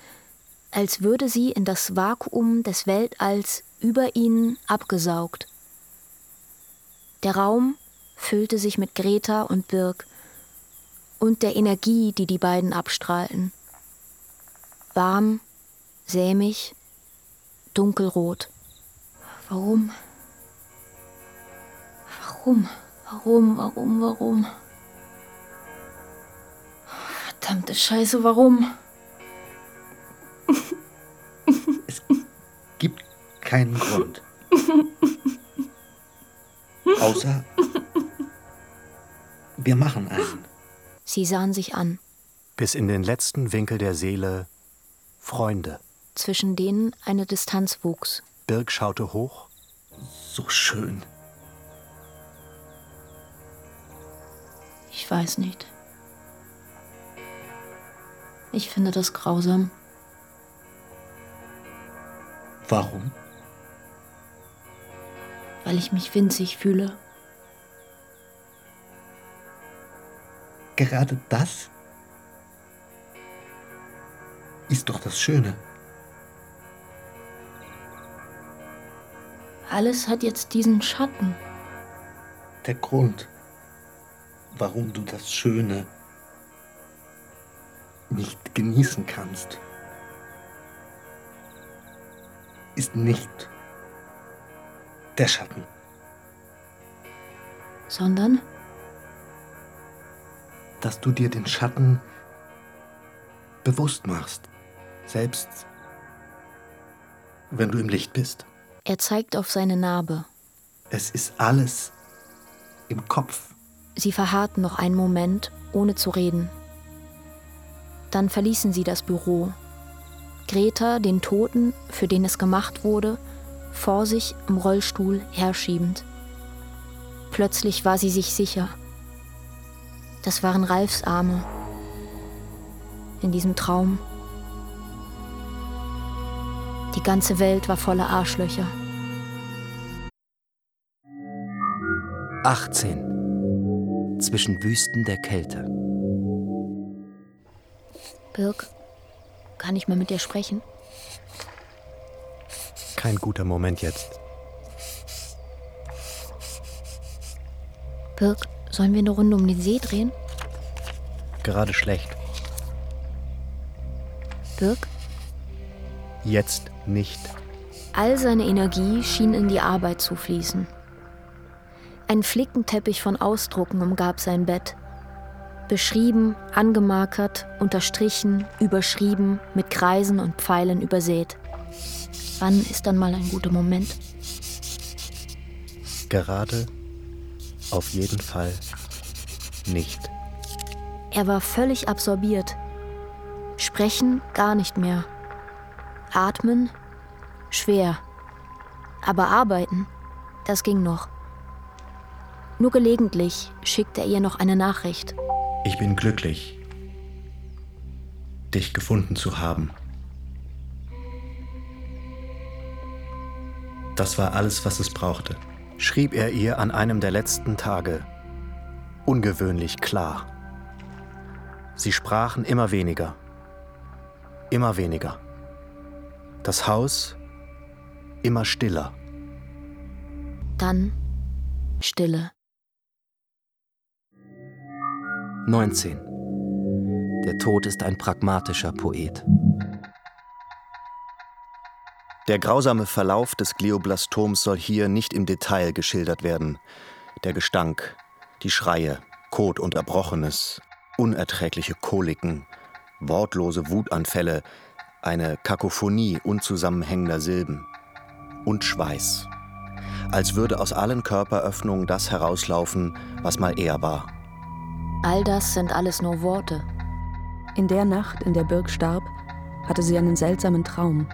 Speaker 3: als würde sie in das Vakuum des Weltalls über ihnen abgesaugt. Der Raum füllte sich mit Greta und Birk und der Energie, die die beiden abstrahlten. Warm, sämig, dunkelrot. Warum? Warum? Warum? Warum? Warum? Verdammte Scheiße, warum?
Speaker 9: Gibt keinen Grund. Außer wir machen einen.
Speaker 3: Sie sahen sich an,
Speaker 2: Bis in den letzten Winkel der Seele Freunde.
Speaker 3: zwischen denen eine Distanz wuchs.
Speaker 2: Birk schaute hoch.
Speaker 9: So schön.
Speaker 3: Ich weiß nicht. Ich finde das grausam.
Speaker 9: Warum?
Speaker 3: weil ich mich winzig fühle.
Speaker 9: Gerade das ist doch das Schöne.
Speaker 3: Alles hat jetzt diesen Schatten.
Speaker 9: Der Grund, warum du das Schöne nicht genießen kannst, ist nicht der Schatten,
Speaker 3: Sondern
Speaker 9: dass du dir den Schatten bewusst machst, selbst wenn du im Licht bist.
Speaker 3: er zeigt auf seine Narbe.
Speaker 9: Es ist alles im Kopf.
Speaker 3: Sie verharrten noch einen Moment, ohne zu reden. Dann verließen sie das Büro. Greta, den Toten, für den es gemacht wurde, vor sich im Rollstuhl herschiebend. Plötzlich war sie sich sicher. Das waren Ralfs Arme. In diesem Traum. Die ganze Welt war voller Arschlöcher.
Speaker 5: 18. Zwischen Wüsten der Kälte.
Speaker 3: Birg, kann ich mal mit dir sprechen?
Speaker 2: Kein guter Moment jetzt.
Speaker 3: Birg, sollen wir eine Runde um den See drehen?
Speaker 2: Gerade schlecht.
Speaker 3: Birg?
Speaker 2: Jetzt nicht.
Speaker 3: All seine Energie schien in die Arbeit zu fließen. Ein Flickenteppich von Ausdrucken umgab sein Bett. Beschrieben, angemarkert, unterstrichen, überschrieben, mit Kreisen und Pfeilen übersät. Wann ist dann mal ein guter Moment?
Speaker 2: Gerade auf jeden Fall nicht.
Speaker 3: Er war völlig absorbiert. Sprechen gar nicht mehr. Atmen schwer. Aber arbeiten, das ging noch. Nur gelegentlich schickte er ihr noch eine Nachricht.
Speaker 2: Ich bin glücklich, dich gefunden zu haben. Das war alles, was es brauchte, schrieb er ihr an einem der letzten Tage. Ungewöhnlich klar. Sie sprachen immer weniger. Immer weniger. Das Haus immer stiller.
Speaker 3: Dann Stille.
Speaker 5: 19. Der Tod ist ein pragmatischer Poet.
Speaker 2: Der grausame Verlauf des Glioblastoms soll hier nicht im Detail geschildert werden. Der Gestank, die Schreie, Kot und Erbrochenes, unerträgliche Koliken, wortlose Wutanfälle, eine Kakophonie unzusammenhängender Silben und Schweiß. Als würde aus allen Körperöffnungen das herauslaufen, was mal er war.
Speaker 3: All das sind alles nur Worte.
Speaker 4: In der Nacht, in der Birg starb, hatte sie einen seltsamen Traum.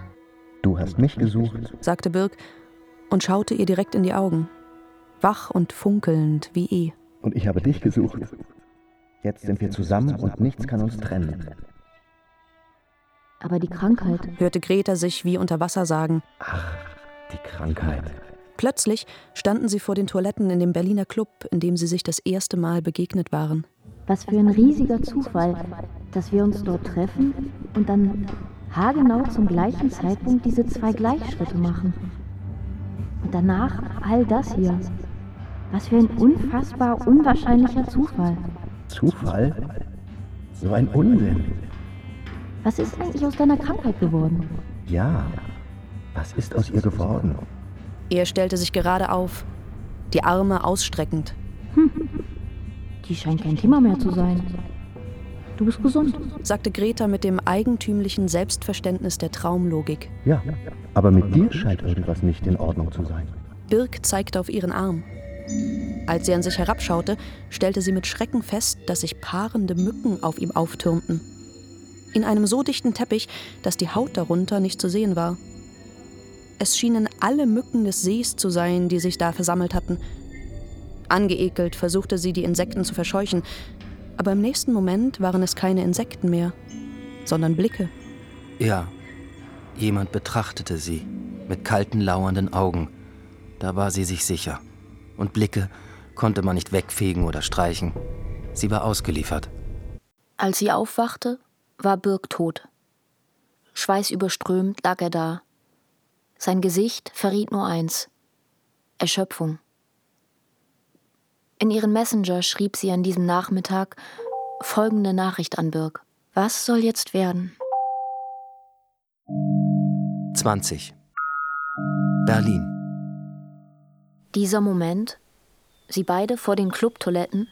Speaker 9: Du hast mich gesucht,
Speaker 4: sagte Birg und schaute ihr direkt in die Augen. Wach und funkelnd wie eh.
Speaker 9: Und ich habe dich gesucht. Jetzt sind wir zusammen und nichts kann uns trennen.
Speaker 3: Aber die Krankheit,
Speaker 4: hörte Greta sich wie unter Wasser sagen.
Speaker 9: Ach, die Krankheit.
Speaker 4: Plötzlich standen sie vor den Toiletten in dem Berliner Club, in dem sie sich das erste Mal begegnet waren.
Speaker 3: Was für ein riesiger Zufall, dass wir uns dort treffen und dann haargenau zum gleichen Zeitpunkt diese zwei Gleichschritte machen. Und danach all das hier. Was für ein unfassbar unwahrscheinlicher Zufall.
Speaker 9: Zufall? So ein Unsinn.
Speaker 3: Was ist eigentlich aus deiner Krankheit geworden?
Speaker 9: Ja, was ist aus ihr geworden?
Speaker 4: Er stellte sich gerade auf, die Arme ausstreckend.
Speaker 3: Hm. Die scheint kein Thema mehr zu sein. Du bist gesund,
Speaker 4: sagte Greta mit dem eigentümlichen Selbstverständnis der Traumlogik.
Speaker 9: Ja, aber mit dir scheint irgendwas nicht in Ordnung zu sein.
Speaker 4: Birk zeigte auf ihren Arm. Als sie an sich herabschaute, stellte sie mit Schrecken fest, dass sich paarende Mücken auf ihm auftürmten. In einem so dichten Teppich, dass die Haut darunter nicht zu sehen war. Es schienen alle Mücken des Sees zu sein, die sich da versammelt hatten. Angeekelt versuchte sie, die Insekten zu verscheuchen, aber im nächsten Moment waren es keine Insekten mehr, sondern Blicke.
Speaker 5: Ja, jemand betrachtete sie mit kalten, lauernden Augen. Da war sie sich sicher. Und Blicke konnte man nicht wegfegen oder streichen. Sie war ausgeliefert.
Speaker 3: Als sie aufwachte, war Birk tot. Schweißüberströmt lag er da. Sein Gesicht verriet nur eins: Erschöpfung. In ihren Messenger schrieb sie an diesem Nachmittag folgende Nachricht an Birk. Was soll jetzt werden?
Speaker 5: 20. Berlin.
Speaker 3: Dieser Moment, sie beide vor den Clubtoiletten,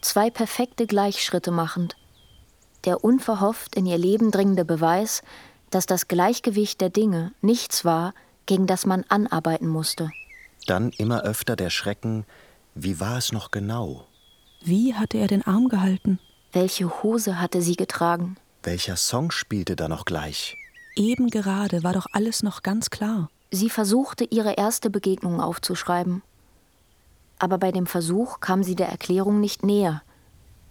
Speaker 3: zwei perfekte Gleichschritte machend, der unverhofft in ihr Leben dringende Beweis, dass das Gleichgewicht der Dinge nichts war, gegen das man anarbeiten musste.
Speaker 2: Dann immer öfter der Schrecken, wie war es noch genau?
Speaker 4: Wie hatte er den Arm gehalten?
Speaker 3: Welche Hose hatte sie getragen?
Speaker 2: Welcher Song spielte da noch gleich?
Speaker 4: Eben gerade war doch alles noch ganz klar.
Speaker 3: Sie versuchte, ihre erste Begegnung aufzuschreiben. Aber bei dem Versuch kam sie der Erklärung nicht näher.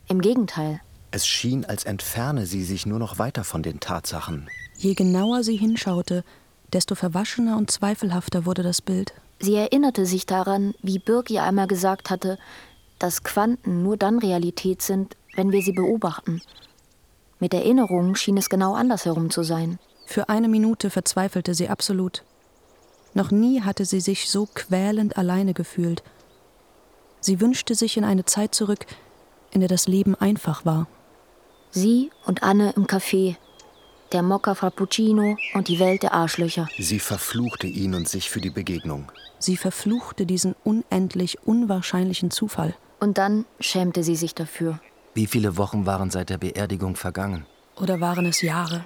Speaker 3: Im Gegenteil.
Speaker 2: Es schien, als entferne sie sich nur noch weiter von den Tatsachen.
Speaker 4: Je genauer sie hinschaute, desto verwaschener und zweifelhafter wurde das Bild.
Speaker 3: Sie erinnerte sich daran, wie Birk ihr einmal gesagt hatte, dass Quanten nur dann Realität sind, wenn wir sie beobachten. Mit Erinnerungen schien es genau andersherum zu sein.
Speaker 4: Für eine Minute verzweifelte sie absolut. Noch nie hatte sie sich so quälend alleine gefühlt. Sie wünschte sich in eine Zeit zurück, in der das Leben einfach war.
Speaker 3: Sie und Anne im Café, der Mokka Frappuccino und die Welt der Arschlöcher.
Speaker 2: Sie verfluchte ihn und sich für die Begegnung.
Speaker 4: Sie verfluchte diesen unendlich unwahrscheinlichen Zufall.
Speaker 3: Und dann schämte sie sich dafür.
Speaker 5: Wie viele Wochen waren seit der Beerdigung vergangen?
Speaker 4: Oder waren es Jahre?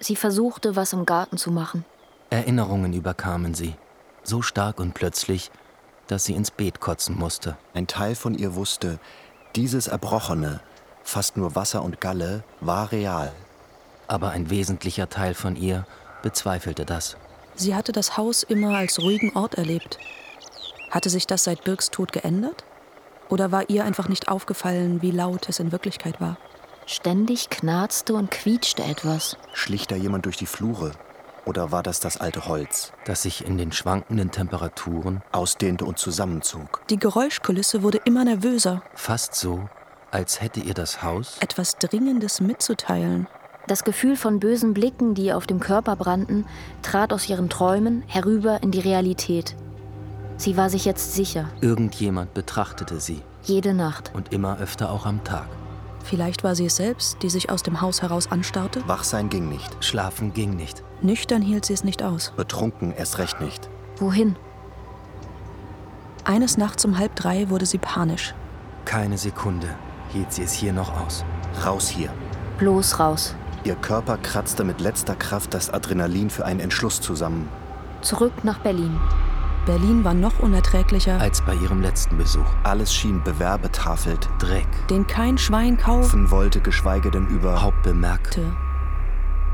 Speaker 3: Sie versuchte, was im Garten zu machen.
Speaker 5: Erinnerungen überkamen sie. So stark und plötzlich, dass sie ins Beet kotzen musste.
Speaker 2: Ein Teil von ihr wusste, dieses Erbrochene, fast nur Wasser und Galle, war real.
Speaker 5: Aber ein wesentlicher Teil von ihr bezweifelte das.
Speaker 4: Sie hatte das Haus immer als ruhigen Ort erlebt. Hatte sich das seit Birks Tod geändert? Oder war ihr einfach nicht aufgefallen, wie laut es in Wirklichkeit war?
Speaker 3: Ständig knarzte und quietschte etwas.
Speaker 2: Schlich da jemand durch die Flure? Oder war das das alte Holz?
Speaker 5: Das sich in den schwankenden Temperaturen
Speaker 2: ausdehnte und zusammenzog.
Speaker 4: Die Geräuschkulisse wurde immer nervöser.
Speaker 5: Fast so, als hätte ihr das Haus
Speaker 4: etwas Dringendes mitzuteilen.
Speaker 3: Das Gefühl von bösen Blicken, die auf dem Körper brannten, trat aus ihren Träumen herüber in die Realität. Sie war sich jetzt sicher.
Speaker 5: Irgendjemand betrachtete sie.
Speaker 3: Jede Nacht.
Speaker 5: Und immer öfter auch am Tag.
Speaker 4: Vielleicht war sie es selbst, die sich aus dem Haus heraus anstarrte?
Speaker 2: Wach sein ging nicht.
Speaker 5: Schlafen ging nicht.
Speaker 4: Nüchtern hielt sie es nicht aus.
Speaker 2: Betrunken erst recht nicht.
Speaker 3: Wohin?
Speaker 4: Eines Nachts um halb drei wurde sie panisch.
Speaker 5: Keine Sekunde hielt sie es hier noch aus.
Speaker 2: Raus hier.
Speaker 3: Bloß raus.
Speaker 2: Ihr Körper kratzte mit letzter Kraft das Adrenalin für einen Entschluss zusammen.
Speaker 3: Zurück nach Berlin.
Speaker 4: Berlin war noch unerträglicher
Speaker 5: als bei ihrem letzten Besuch.
Speaker 2: Alles schien bewerbetafelt,
Speaker 5: Dreck,
Speaker 4: den kein Schwein kaufen
Speaker 2: wollte, geschweige denn überhaupt
Speaker 5: bemerkte.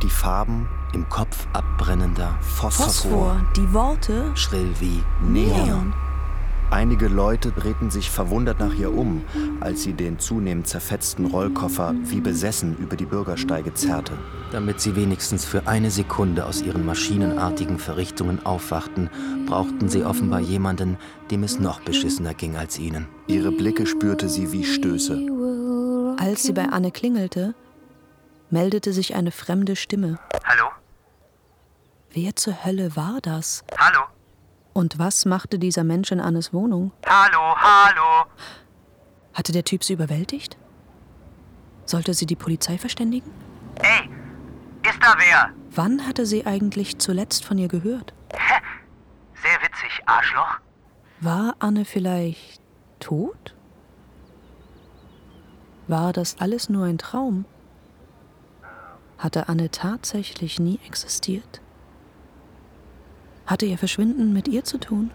Speaker 2: Die Farben
Speaker 5: im Kopf abbrennender
Speaker 2: Phosphor.
Speaker 4: Phosphor. Die Worte
Speaker 5: schrill wie
Speaker 2: Neon. Neon. Einige Leute drehten sich verwundert nach ihr um, als sie den zunehmend zerfetzten Rollkoffer wie besessen über die Bürgersteige zerrte.
Speaker 5: Damit sie wenigstens für eine Sekunde aus ihren maschinenartigen Verrichtungen aufwachten, brauchten sie offenbar jemanden, dem es noch beschissener ging als ihnen.
Speaker 2: Ihre Blicke spürte sie wie Stöße.
Speaker 4: Als sie bei Anne klingelte, meldete sich eine fremde Stimme.
Speaker 10: Hallo?
Speaker 4: Wer zur Hölle war das?
Speaker 10: Hallo?
Speaker 4: Und was machte dieser Mensch in Annes Wohnung?
Speaker 10: Hallo, hallo.
Speaker 4: Hatte der Typ sie überwältigt? Sollte sie die Polizei verständigen?
Speaker 10: Ey, ist da wer?
Speaker 4: Wann hatte sie eigentlich zuletzt von ihr gehört?
Speaker 10: Hä? Sehr witzig, Arschloch.
Speaker 4: War Anne vielleicht tot? War das alles nur ein Traum? Hatte Anne tatsächlich nie existiert? Hatte ihr Verschwinden mit ihr zu tun?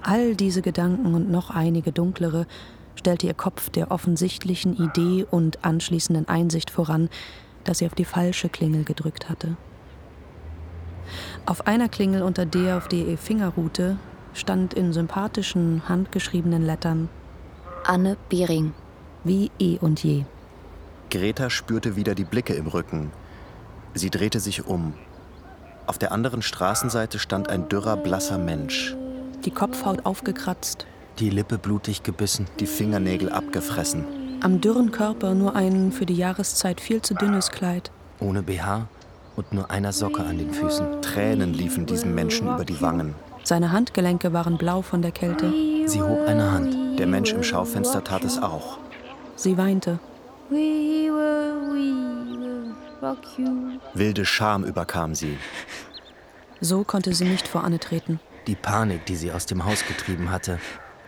Speaker 4: All diese Gedanken und noch einige dunklere stellte ihr Kopf der offensichtlichen Idee und anschließenden Einsicht voran, dass sie auf die falsche Klingel gedrückt hatte. Auf einer Klingel, unter der auf der ihr Finger ruhte, stand in sympathischen, handgeschriebenen Lettern
Speaker 3: Anne Behring.
Speaker 4: Wie eh und je.
Speaker 2: Greta spürte wieder die Blicke im Rücken. Sie drehte sich um. Auf der anderen Straßenseite stand ein dürrer, blasser Mensch.
Speaker 4: Die Kopfhaut aufgekratzt.
Speaker 5: Die Lippe blutig gebissen.
Speaker 2: Die Fingernägel abgefressen.
Speaker 4: Am dürren Körper nur ein für die Jahreszeit viel zu dünnes Kleid.
Speaker 5: Ohne BH und nur einer Socke an den Füßen.
Speaker 2: Tränen liefen diesem Menschen über die Wangen.
Speaker 4: Seine Handgelenke waren blau von der Kälte.
Speaker 5: Sie hob eine Hand.
Speaker 2: Der Mensch im Schaufenster tat es auch.
Speaker 4: Sie weinte.
Speaker 2: Wilde Scham überkam sie.
Speaker 4: So konnte sie nicht vor Anne treten.
Speaker 5: Die Panik, die sie aus dem Haus getrieben hatte,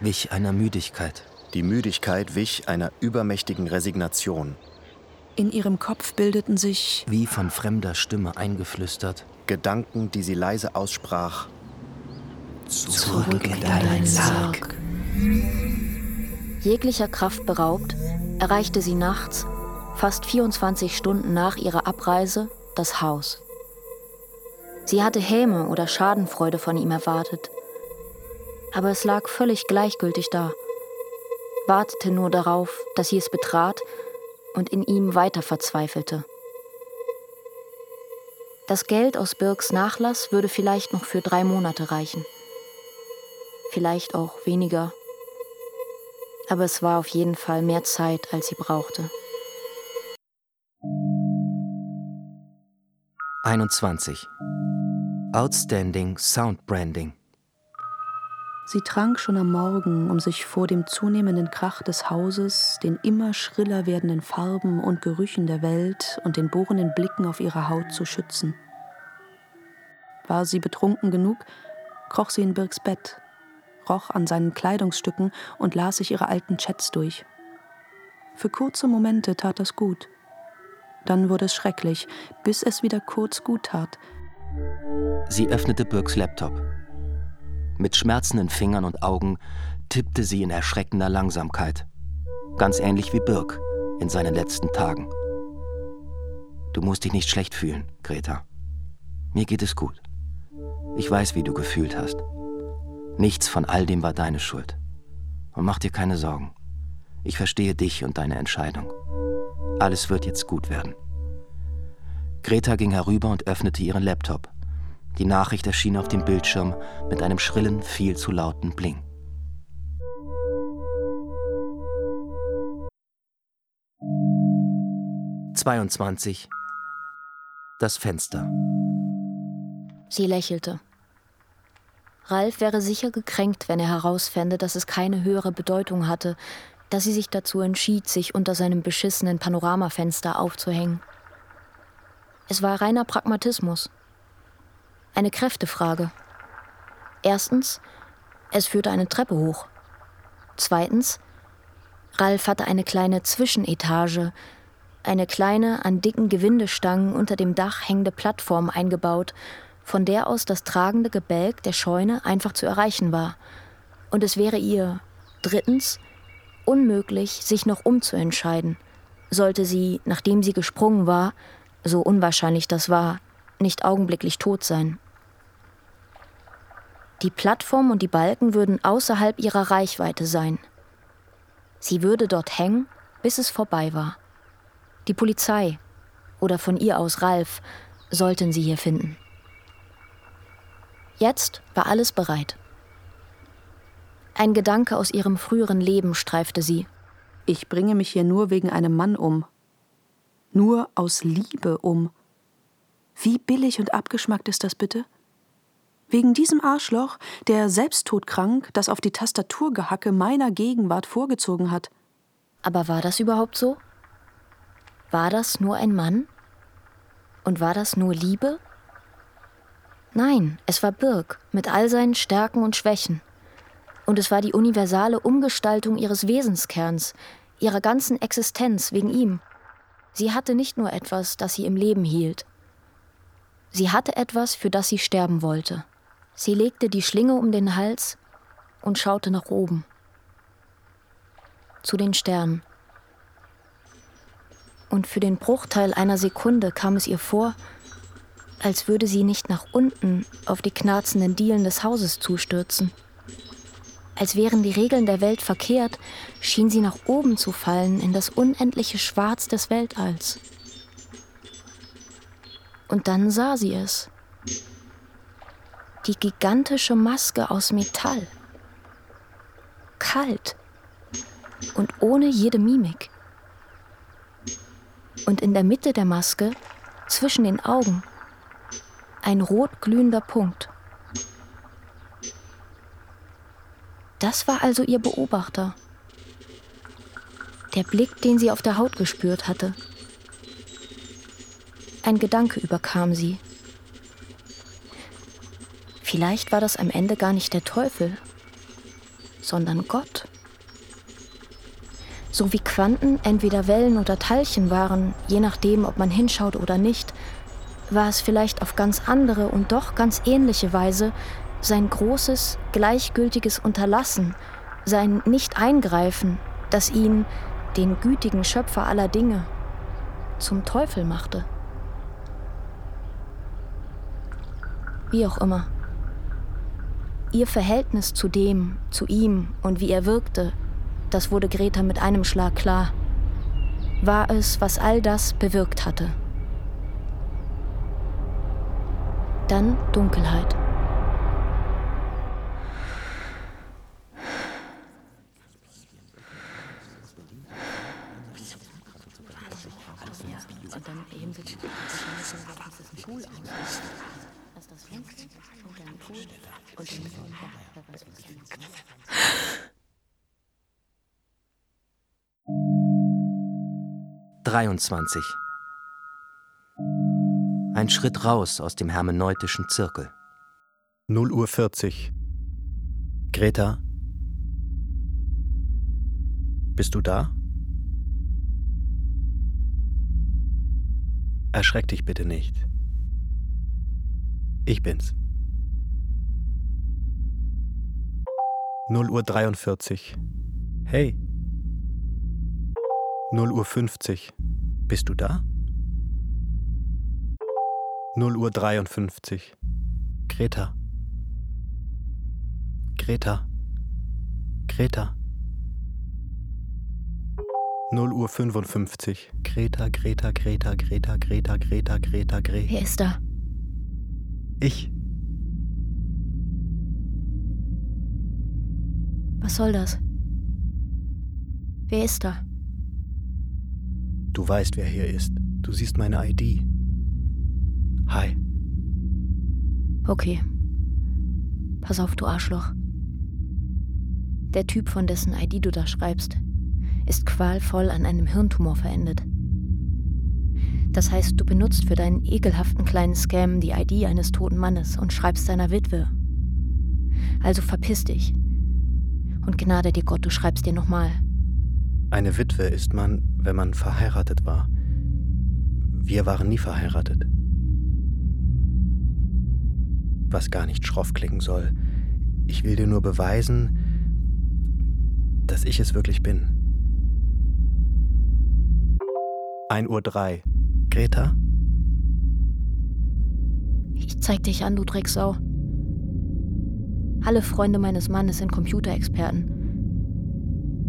Speaker 5: wich einer Müdigkeit.
Speaker 2: Die Müdigkeit wich einer übermächtigen Resignation.
Speaker 4: In ihrem Kopf bildeten sich,
Speaker 5: wie von fremder Stimme eingeflüstert,
Speaker 2: Gedanken, die sie leise aussprach.
Speaker 4: Zurück in deinen Sarg.
Speaker 3: Jeglicher Kraft beraubt, erreichte sie nachts, fast 24 Stunden nach ihrer Abreise, das Haus. Sie hatte Häme oder Schadenfreude von ihm erwartet. Aber es lag völlig gleichgültig da, wartete nur darauf, dass sie es betrat und in ihm weiter verzweifelte. Das Geld aus Birks Nachlass würde vielleicht noch für drei Monate reichen. Vielleicht auch weniger. Aber es war auf jeden Fall mehr Zeit, als sie brauchte.
Speaker 5: 21. Outstanding Sound Branding.
Speaker 4: Sie trank schon am Morgen, um sich vor dem zunehmenden Krach des Hauses, den immer schriller werdenden Farben und Gerüchen der Welt und den bohrenden Blicken auf ihre Haut zu schützen. War sie betrunken genug, kroch sie in Birks Bett, roch an seinen Kleidungsstücken und las sich ihre alten Chats durch. Für kurze Momente tat das gut. Dann wurde es schrecklich, bis es wieder kurz gut tat.
Speaker 5: Sie öffnete Birks Laptop mit schmerzenden Fingern und Augen tippte sie in erschreckender Langsamkeit. Ganz ähnlich wie Birk in seinen letzten Tagen. Du musst dich nicht schlecht fühlen, Greta. Mir geht es gut. Ich weiß, wie du gefühlt hast. Nichts von all dem war deine Schuld. Und mach dir keine Sorgen. Ich verstehe dich und deine Entscheidung. Alles wird jetzt gut werden. Greta ging herüber und öffnete ihren Laptop. Die Nachricht erschien auf dem Bildschirm mit einem schrillen, viel zu lauten Bling. »22. Das Fenster.«
Speaker 3: Sie lächelte. Ralf wäre sicher gekränkt, wenn er herausfände, dass es keine höhere Bedeutung hatte, dass sie sich dazu entschied, sich unter seinem beschissenen Panoramafenster aufzuhängen. Es war reiner Pragmatismus eine Kräftefrage. Erstens, es führte eine Treppe hoch. Zweitens, Ralf hatte eine kleine Zwischenetage, eine kleine, an dicken Gewindestangen unter dem Dach hängende Plattform eingebaut, von der aus das tragende Gebälk der Scheune einfach zu erreichen war. Und es wäre ihr, drittens, unmöglich, sich noch umzuentscheiden, sollte sie, nachdem sie gesprungen war, so unwahrscheinlich das war, nicht augenblicklich tot sein. Die Plattform und die Balken würden außerhalb ihrer Reichweite sein. Sie würde dort hängen, bis es vorbei war. Die Polizei oder von ihr aus Ralf sollten sie hier finden. Jetzt war alles bereit. Ein Gedanke aus ihrem früheren Leben streifte sie.
Speaker 4: Ich bringe mich hier nur wegen einem Mann um. Nur aus Liebe um. Wie billig und abgeschmackt ist das bitte? Wegen diesem Arschloch, der selbsttodkrank das auf die Tastaturgehacke meiner Gegenwart vorgezogen hat.
Speaker 3: Aber war das überhaupt so? War das nur ein Mann? Und war das nur Liebe? Nein, es war Birk mit all seinen Stärken und Schwächen. Und es war die universale Umgestaltung ihres Wesenskerns, ihrer ganzen Existenz wegen ihm. Sie hatte nicht nur etwas, das sie im Leben hielt, Sie hatte etwas, für das sie sterben wollte. Sie legte die Schlinge um den Hals und schaute nach oben. Zu den Sternen. Und für den Bruchteil einer Sekunde kam es ihr vor, als würde sie nicht nach unten auf die knarzenden Dielen des Hauses zustürzen. Als wären die Regeln der Welt verkehrt, schien sie nach oben zu fallen in das unendliche Schwarz des Weltalls. Und dann sah sie es. Die gigantische Maske aus Metall. Kalt und ohne jede Mimik. Und in der Mitte der Maske, zwischen den Augen, ein rot glühender Punkt. Das war also ihr Beobachter. Der Blick, den sie auf der Haut gespürt hatte. Ein Gedanke überkam sie. Vielleicht war das am Ende gar nicht der Teufel, sondern Gott. So wie Quanten entweder Wellen oder Teilchen waren, je nachdem, ob man hinschaut oder nicht, war es vielleicht auf ganz andere und doch ganz ähnliche Weise sein großes, gleichgültiges Unterlassen, sein Nicht-Eingreifen, das ihn, den gütigen Schöpfer aller Dinge, zum Teufel machte. Wie auch immer. Ihr Verhältnis zu dem, zu ihm und wie er wirkte, das wurde Greta mit einem Schlag klar, war es, was all das bewirkt hatte. Dann Dunkelheit.
Speaker 11: Und dann eben wird es cool aus. Lass das Fenster und dann cool und dann so, ja, wer weiß, was dann
Speaker 5: 23. Ein Schritt raus aus dem hermeneutischen Zirkel.
Speaker 2: 0 Uhr 40. Greta? Bist du da? Erschreck dich bitte nicht. Ich bin's. 0 Uhr 43. Hey. 0 Uhr 50. Bist du da? 0 Uhr 53. Greta. Greta. Greta. 0 Uhr 55. Greta, Greta, Greta, Greta, Greta, Greta, Greta, Greta.
Speaker 3: Wer ist da?
Speaker 2: Ich.
Speaker 3: Was soll das? Wer ist da?
Speaker 2: Du weißt, wer hier ist. Du siehst meine ID. Hi.
Speaker 3: Okay. Pass auf, du Arschloch. Der Typ, von dessen ID du da schreibst, ist qualvoll an einem Hirntumor verendet. Das heißt, du benutzt für deinen ekelhaften kleinen Scam die ID eines toten Mannes und schreibst seiner Witwe. Also verpiss dich. Und gnade dir Gott, du schreibst dir nochmal.
Speaker 2: Eine Witwe ist man, wenn man verheiratet war. Wir waren nie verheiratet. Was gar nicht schroff klingen soll. Ich will dir nur beweisen, dass ich es wirklich bin. 1 Uhr 3. Greta?
Speaker 3: Ich zeig dich an, du Drecksau. Alle Freunde meines Mannes sind Computerexperten.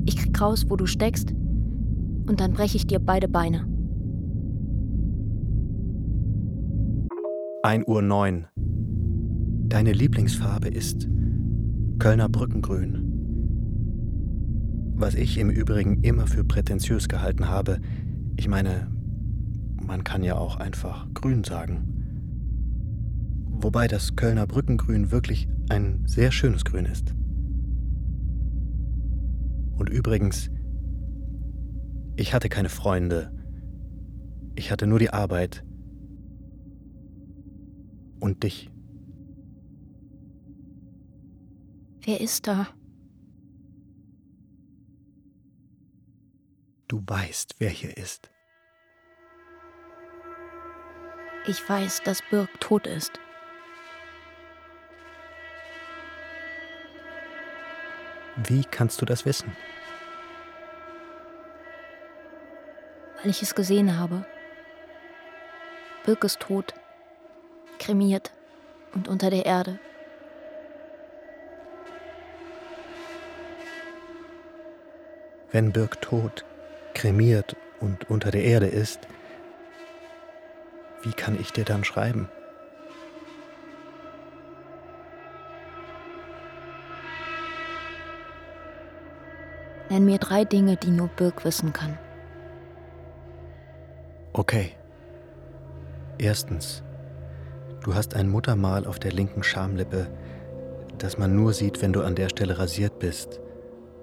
Speaker 3: Ich krieg raus, wo du steckst, und dann breche ich dir beide Beine.
Speaker 2: 1 Uhr 9. Deine Lieblingsfarbe ist Kölner Brückengrün. Was ich im Übrigen immer für prätentiös gehalten habe, ich meine, man kann ja auch einfach grün sagen. Wobei das Kölner Brückengrün wirklich ein sehr schönes Grün ist. Und übrigens, ich hatte keine Freunde. Ich hatte nur die Arbeit. Und dich.
Speaker 3: Wer ist da?
Speaker 2: Du weißt, wer hier ist.
Speaker 3: Ich weiß, dass Birk tot ist.
Speaker 2: Wie kannst du das wissen?
Speaker 3: Weil ich es gesehen habe. Birk ist tot, kremiert und unter der Erde.
Speaker 2: Wenn Birk tot, kremiert und unter der Erde ist, wie kann ich dir dann schreiben?
Speaker 3: Nenn mir drei Dinge, die nur Birk wissen kann.
Speaker 2: Okay. Erstens, du hast ein Muttermal auf der linken Schamlippe, das man nur sieht, wenn du an der Stelle rasiert bist,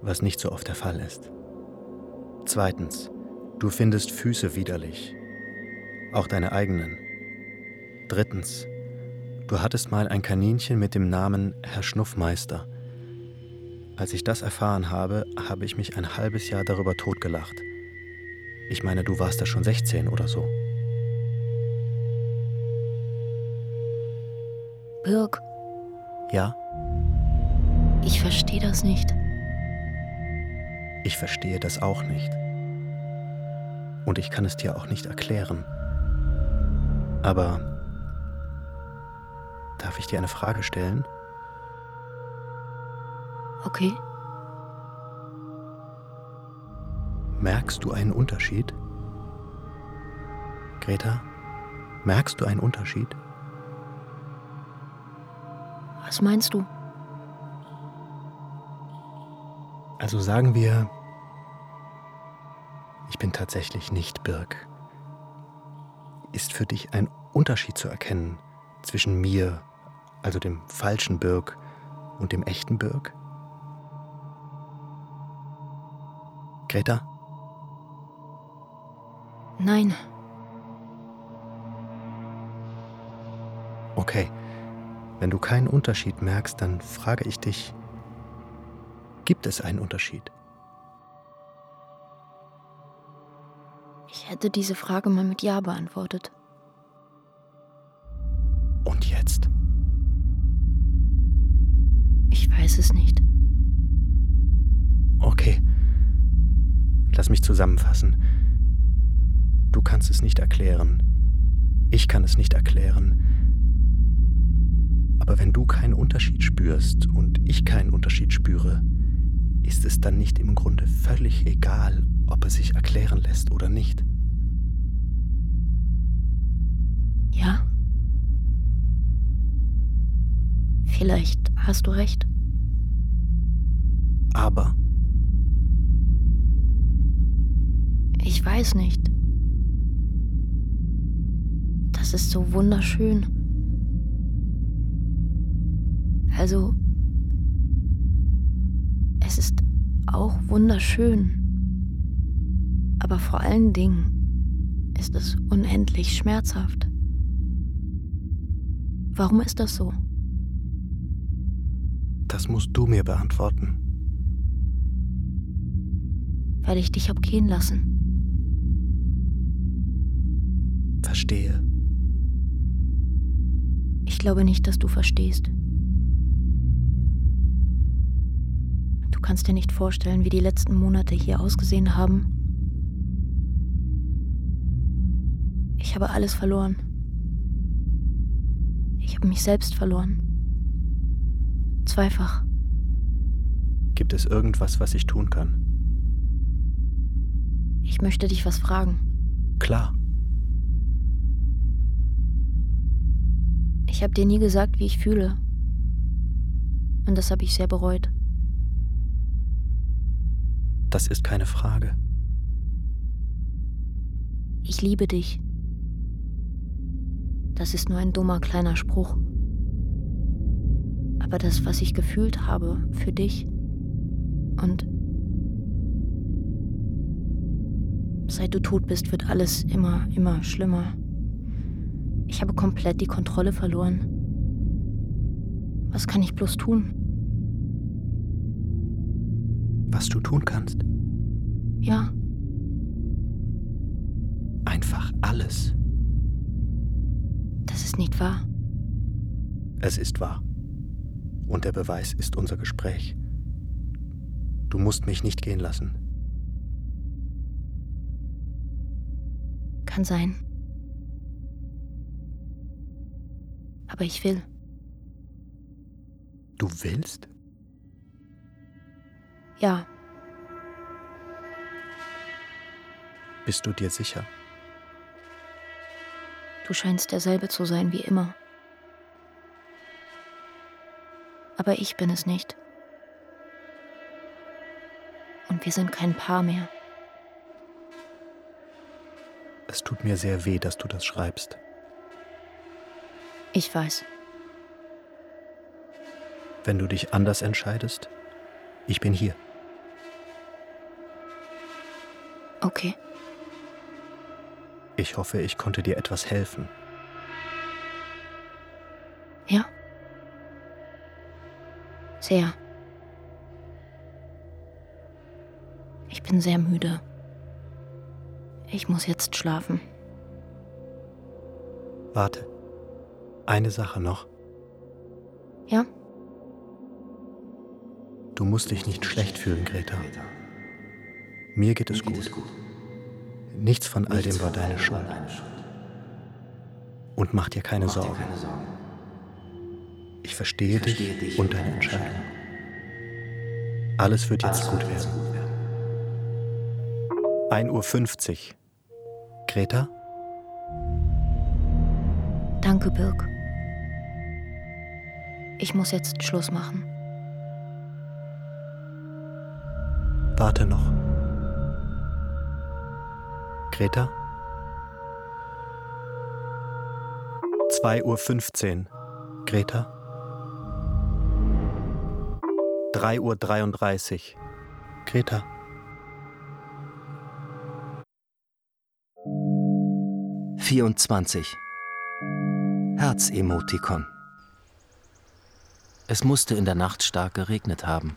Speaker 2: was nicht so oft der Fall ist. Zweitens, du findest Füße widerlich, auch deine eigenen. Drittens, du hattest mal ein Kaninchen mit dem Namen Herr Schnuffmeister. Als ich das erfahren habe, habe ich mich ein halbes Jahr darüber totgelacht. Ich meine, du warst da schon 16 oder so.
Speaker 3: Birk,
Speaker 2: Ja?
Speaker 3: Ich verstehe das nicht.
Speaker 2: Ich verstehe das auch nicht. Und ich kann es dir auch nicht erklären. Aber darf ich dir eine Frage stellen?
Speaker 3: Okay.
Speaker 2: Merkst du einen Unterschied? Greta, merkst du einen Unterschied?
Speaker 3: Was meinst du?
Speaker 2: Also sagen wir, ich bin tatsächlich nicht Birk. Ist für dich ein Unterschied zu erkennen zwischen mir, also dem falschen Birk, und dem echten Birk? Greta?
Speaker 3: Nein.
Speaker 2: Okay, wenn du keinen Unterschied merkst, dann frage ich dich, gibt es einen Unterschied?
Speaker 3: Ich hätte diese Frage mal mit Ja beantwortet.
Speaker 2: Und jetzt?
Speaker 3: Ich weiß es nicht.
Speaker 2: Okay. Lass mich zusammenfassen. Du kannst es nicht erklären. Ich kann es nicht erklären. Aber wenn du keinen Unterschied spürst und ich keinen Unterschied spüre, ist es dann nicht im Grunde völlig egal, ob es sich erklären lässt oder nicht?
Speaker 3: Ja. Vielleicht hast du recht.
Speaker 2: Aber
Speaker 3: ich weiß nicht. Das ist so wunderschön. Also, es ist auch wunderschön. Aber vor allen Dingen ist es unendlich schmerzhaft. Warum ist das so?
Speaker 2: Das musst du mir beantworten.
Speaker 3: Weil ich dich hab gehen lassen.
Speaker 2: Verstehe.
Speaker 3: Ich glaube nicht, dass du verstehst. Du kannst dir nicht vorstellen, wie die letzten Monate hier ausgesehen haben. Ich habe alles verloren. Ich habe mich selbst verloren. Zweifach.
Speaker 2: Gibt es irgendwas, was ich tun kann?
Speaker 3: Ich möchte dich was fragen.
Speaker 2: Klar.
Speaker 3: Ich habe dir nie gesagt, wie ich fühle. Und das habe ich sehr bereut.
Speaker 2: Das ist keine Frage.
Speaker 3: Ich liebe dich. Das ist nur ein dummer kleiner Spruch. Aber das, was ich gefühlt habe für dich und seit du tot bist, wird alles immer, immer schlimmer. Ich habe komplett die Kontrolle verloren. Was kann ich bloß tun?
Speaker 2: Was du tun kannst?
Speaker 3: Ja.
Speaker 2: Einfach alles.
Speaker 3: Das ist nicht wahr.
Speaker 2: Es ist wahr. Und der Beweis ist unser Gespräch. Du musst mich nicht gehen lassen.
Speaker 3: Kann sein. Aber ich will.
Speaker 2: Du willst?
Speaker 3: Ja.
Speaker 2: Bist du dir sicher?
Speaker 3: Du scheinst derselbe zu sein wie immer. Aber ich bin es nicht. Und wir sind kein Paar mehr.
Speaker 2: Es tut mir sehr weh, dass du das schreibst.
Speaker 3: Ich weiß.
Speaker 2: Wenn du dich anders entscheidest, ich bin hier.
Speaker 3: Okay.
Speaker 2: Ich hoffe, ich konnte dir etwas helfen.
Speaker 3: Ja. Sehr. Ich bin sehr müde. Ich muss jetzt schlafen.
Speaker 2: Warte. Eine Sache noch.
Speaker 3: Ja?
Speaker 2: Du musst dich nicht schlecht fühlen, Greta. Mir geht es gut. Nichts von all dem war deine Schuld. Und mach dir keine Sorgen. Ich verstehe dich und deine Entscheidung. Alles wird jetzt gut werden. 1.50 Uhr. Greta?
Speaker 3: Danke, Birk. Ich muss jetzt Schluss machen.
Speaker 2: Warte noch. Greta? 2.15 Uhr. Greta? 3.33 Uhr. Greta?
Speaker 5: Vierundzwanzig. Herzemotikon. Es musste in der Nacht stark geregnet haben.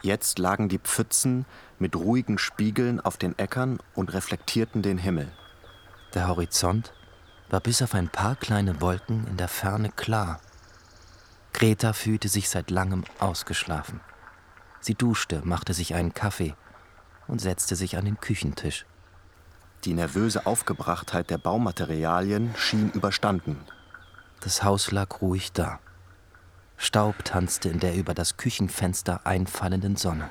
Speaker 2: Jetzt lagen die Pfützen mit ruhigen Spiegeln auf den Äckern und reflektierten den Himmel.
Speaker 5: Der Horizont war bis auf ein paar kleine Wolken in der Ferne klar. Greta fühlte sich seit langem ausgeschlafen. Sie duschte, machte sich einen Kaffee und setzte sich an den Küchentisch.
Speaker 2: Die nervöse Aufgebrachtheit der Baumaterialien schien überstanden.
Speaker 5: Das Haus lag ruhig da. Staub tanzte in der über das Küchenfenster einfallenden Sonne.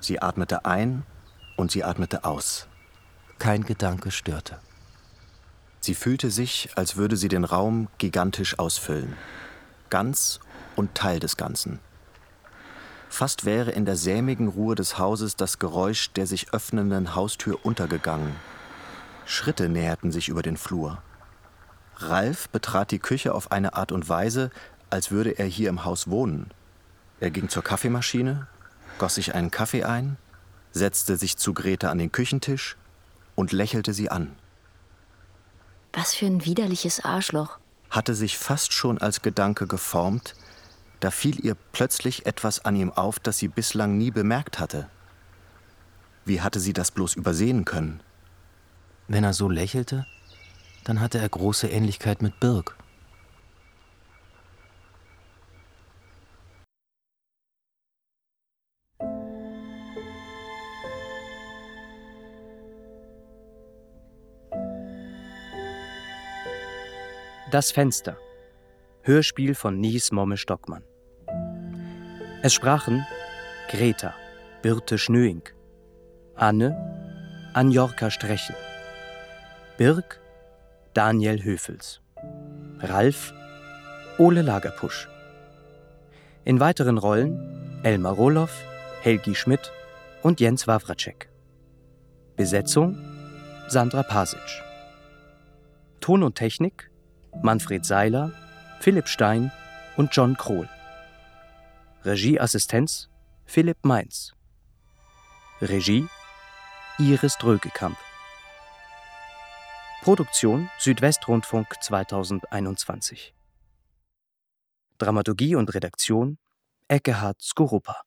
Speaker 2: Sie atmete ein und sie atmete aus.
Speaker 5: Kein Gedanke störte.
Speaker 2: Sie fühlte sich, als würde sie den Raum gigantisch ausfüllen. Ganz und Teil des Ganzen. Fast wäre in der sämigen Ruhe des Hauses das Geräusch der sich öffnenden Haustür untergegangen. Schritte näherten sich über den Flur. Ralf betrat die Küche auf eine Art und Weise, als würde er hier im Haus wohnen. Er ging zur Kaffeemaschine, goss sich einen Kaffee ein, setzte sich zu Greta an den Küchentisch und lächelte sie an.
Speaker 3: Was für ein widerliches Arschloch.
Speaker 2: Hatte sich fast schon als Gedanke geformt, da fiel ihr plötzlich etwas an ihm auf, das sie bislang nie bemerkt hatte. Wie hatte sie das bloß übersehen können?
Speaker 5: Wenn er so lächelte, dann hatte er große Ähnlichkeit mit Birk.
Speaker 12: Das Fenster. Hörspiel von Nies Momme Stockmann. Es sprachen Greta, Birte Schnöing, Anne, Anjorka Strechen, Birk, Daniel Höfels, Ralf, Ole Lagerpusch. In weiteren Rollen Elmar Roloff, Helgi Schmidt und Jens Wawracek. Besetzung Sandra Pasic. Ton und Technik Manfred Seiler, Philipp Stein und John Krohl. Regieassistenz Philipp Mainz. Regie Iris Drögekamp. Produktion Südwestrundfunk 2021. Dramaturgie und Redaktion Eckehard Skorupa.